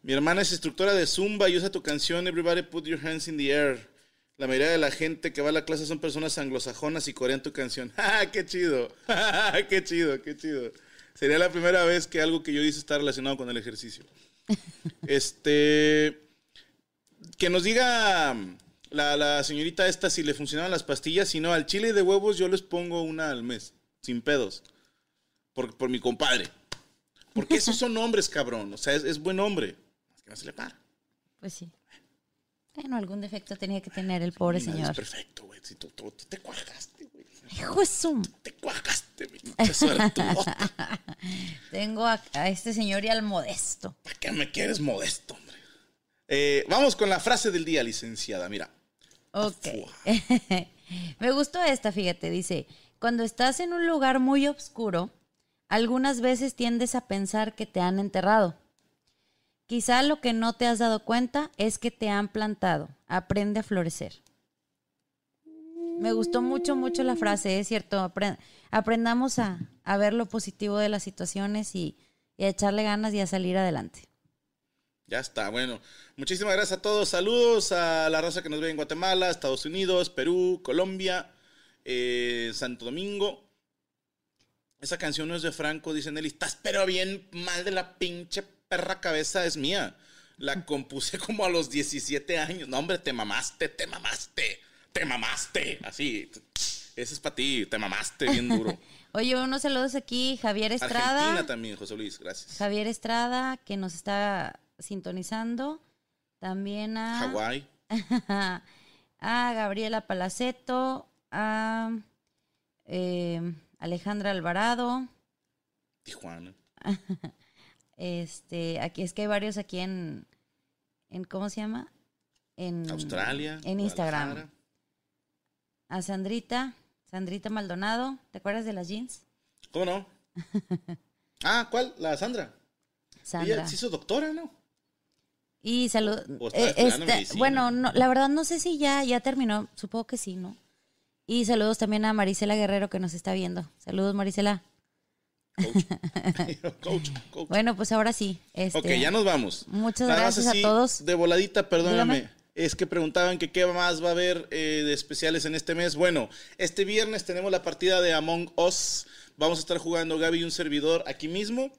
Mi hermana es instructora de Zumba y usa tu canción Everybody Put Your Hands in the Air. La mayoría de la gente que va a la clase son personas anglosajonas y corean tu canción. ¡Ja, qué chido! ¡Ja, qué chido, qué chido! Sería la primera vez que algo que yo hice está relacionado con el ejercicio. Este. Que nos diga la, la señorita esta si le funcionaban las pastillas. Si no, al chile de huevos yo les pongo una al mes. Sin pedos. Por, por mi compadre. Porque esos son hombres, cabrón. O sea, es, es buen hombre. Es que no se le para. Pues sí. Bueno, algún defecto tenía que tener el pobre señor. Es perfecto, güey. Si tú, tú- tú te cuajaste, güey. Hijo su- Te cuajaste, suertudota. Tengo a, a este señor y al modesto. ¿Para qué me quieres modesto, hombre? Eh, vamos con la frase del día, licenciada. Mira. Ok. Me gustó esta, fíjate, dice, cuando estás en un lugar muy oscuro, algunas veces tiendes a pensar que te han enterrado. Quizá lo que no te has dado cuenta es que te han plantado. Aprende a florecer. Me gustó mucho, mucho la frase, es cierto. apre- aprendamos a, ver lo positivo de las situaciones y, y a echarle ganas y a salir adelante. Ya está, bueno. Muchísimas gracias a todos. Saludos a la raza que nos ve en Guatemala, Estados Unidos, Perú, Colombia, eh, Santo Domingo. Esa canción no es de Franco, dice Nelly. Estás pero bien mal de la pinche perra cabeza, es mía. La compuse como a los 17 años. No, hombre, te mamaste, te mamaste, te mamaste. Así. Ese es para ti, te mamaste bien duro. Oye, unos saludos aquí, Javier Estrada. Argentina también, José Luis, gracias. Javier Estrada, que nos está sintonizando. También a, Hawái. a Gabriela Palaceto, a eh, Alejandra Alvarado. Tijuana. Este, aquí es que hay varios aquí en, en ¿cómo se llama? En Australia. En Instagram. A Sandrita, Sandrita Maldonado. ¿Te acuerdas de las jeans? ¿Cómo no? ah, ¿cuál? La Sandra. Sandra. Ella se hizo doctora, ¿no? Y salud. Eh, este, bueno, no, la verdad no sé si ya, ya terminó. Supongo que sí, ¿no? Y saludos también a Marisela Guerrero que nos está viendo. Saludos, Marisela. Coach. coach, coach. Bueno, pues ahora sí. Este, ok, ya nos vamos. Muchas Nada gracias así, a todos. De voladita, perdóname. Dígame. Es que preguntaban que qué más va a haber eh, de especiales en este mes. Bueno, este viernes tenemos la partida de Among Us. Vamos a estar jugando Gaby y un servidor aquí mismo.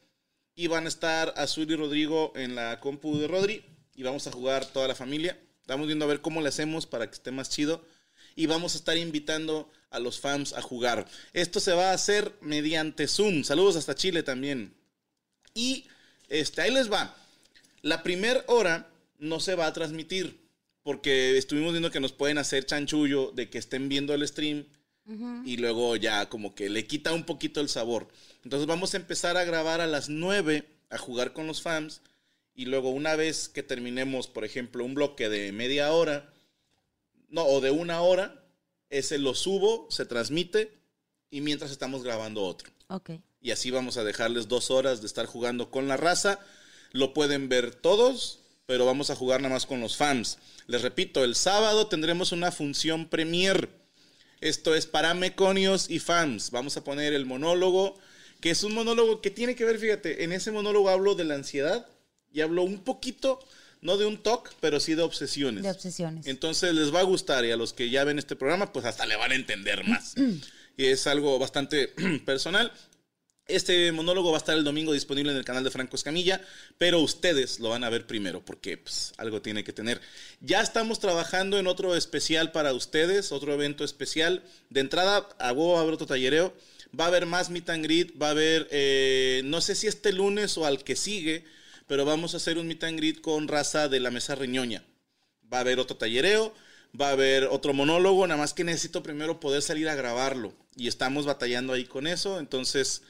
Y van a estar Azul y Rodrigo en la compu de Rodri. Y vamos a jugar toda la familia. Estamos viendo a ver cómo le hacemos para que esté más chido. Y vamos a estar invitando a los fans a jugar. Esto se va a hacer mediante Zoom. Saludos hasta Chile también. Y este, ahí les va. La primera hora no se va a transmitir porque estuvimos viendo que nos pueden hacer chanchullo de que estén viendo el stream y luego ya como que le quita un poquito el sabor. Entonces vamos a empezar a grabar a las 9 a jugar con los fans y luego una vez que terminemos, por ejemplo, un bloque de media hora, no, o de una hora, ese lo subo, se transmite y mientras estamos grabando otro. Ok. Y así vamos a dejarles dos horas de estar jugando con la raza. Lo pueden ver todos, pero vamos a jugar nada más con los fans. Les repito, el sábado tendremos una función premier. Esto es para meconios y fans. Vamos a poner el monólogo, que es un monólogo que tiene que ver, fíjate, en ese monólogo hablo de la ansiedad y hablo un poquito, no de un TOC, pero sí de obsesiones. De obsesiones. Entonces les va a gustar y a los que ya ven este programa, pues hasta le van a entender más. y es algo bastante personal. Este monólogo va a estar el domingo disponible en el canal de Franco Escamilla, pero ustedes lo van a ver primero porque pues, algo tiene que tener. Ya estamos trabajando en otro especial para ustedes, otro evento especial. De entrada, a huevo va a haber otro tallereo. Va a haber más meet and greet, va a haber, eh, no sé si este lunes o al que sigue, pero vamos a hacer un meet and greet con raza de la mesa riñoña. Va a haber otro tallereo, va a haber otro monólogo, nada más que necesito primero poder salir a grabarlo. Y estamos batallando ahí con eso, entonces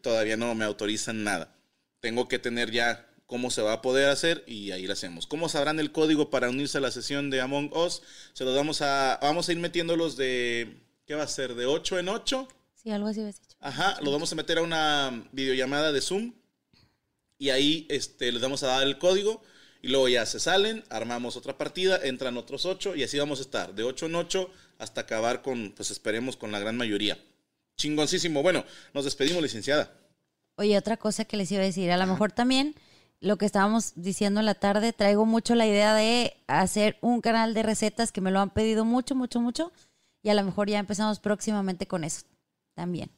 Todavía no me autorizan nada. Tengo que tener ya cómo se va a poder hacer y ahí lo hacemos. ¿Cómo sabrán el código para unirse a la sesión de Among Us? Se los vamos a, vamos a ir metiéndolos de, ¿qué va a ser? De 8 en 8. Sí, algo así habías dicho. Ajá, los vamos a meter a una videollamada de Zoom y ahí este, les vamos a dar el código y luego ya se salen, armamos otra partida, entran otros 8 y así vamos a estar de 8 en 8 hasta acabar con, pues esperemos, con la gran mayoría. Chingoncísimo. Bueno, nos despedimos, licenciada. Oye, otra cosa que les iba a decir, a lo mejor también lo que estábamos diciendo en la tarde, traigo mucho la idea de hacer un canal de recetas que me lo han pedido mucho, mucho, mucho. Y a lo mejor ya empezamos próximamente con eso también.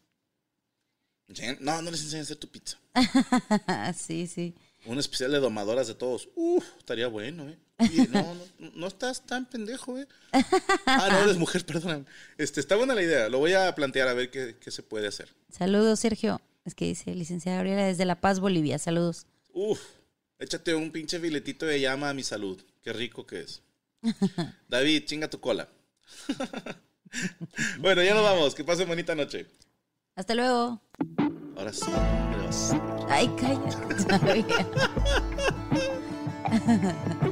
No, no les enseñan a hacer tu pizza. sí, sí. Un especial de domadoras de todos. Uf, estaría bueno, ¿eh? Oye, no, no, no estás tan pendejo, ¿eh? Ah, no, eres mujer, perdóname. Este, está buena la idea. Lo voy a plantear a ver qué, qué se puede hacer. Saludos, Sergio. Es que dice licenciada Gabriela desde La Paz, Bolivia. Saludos. Uf, échate un pinche filetito de llama a mi salud. Qué rico que es. David, chinga tu cola. bueno, ya nos vamos. Que pasen bonita noche. Hasta luego. Ahora sí, adiós. Ay, cállate.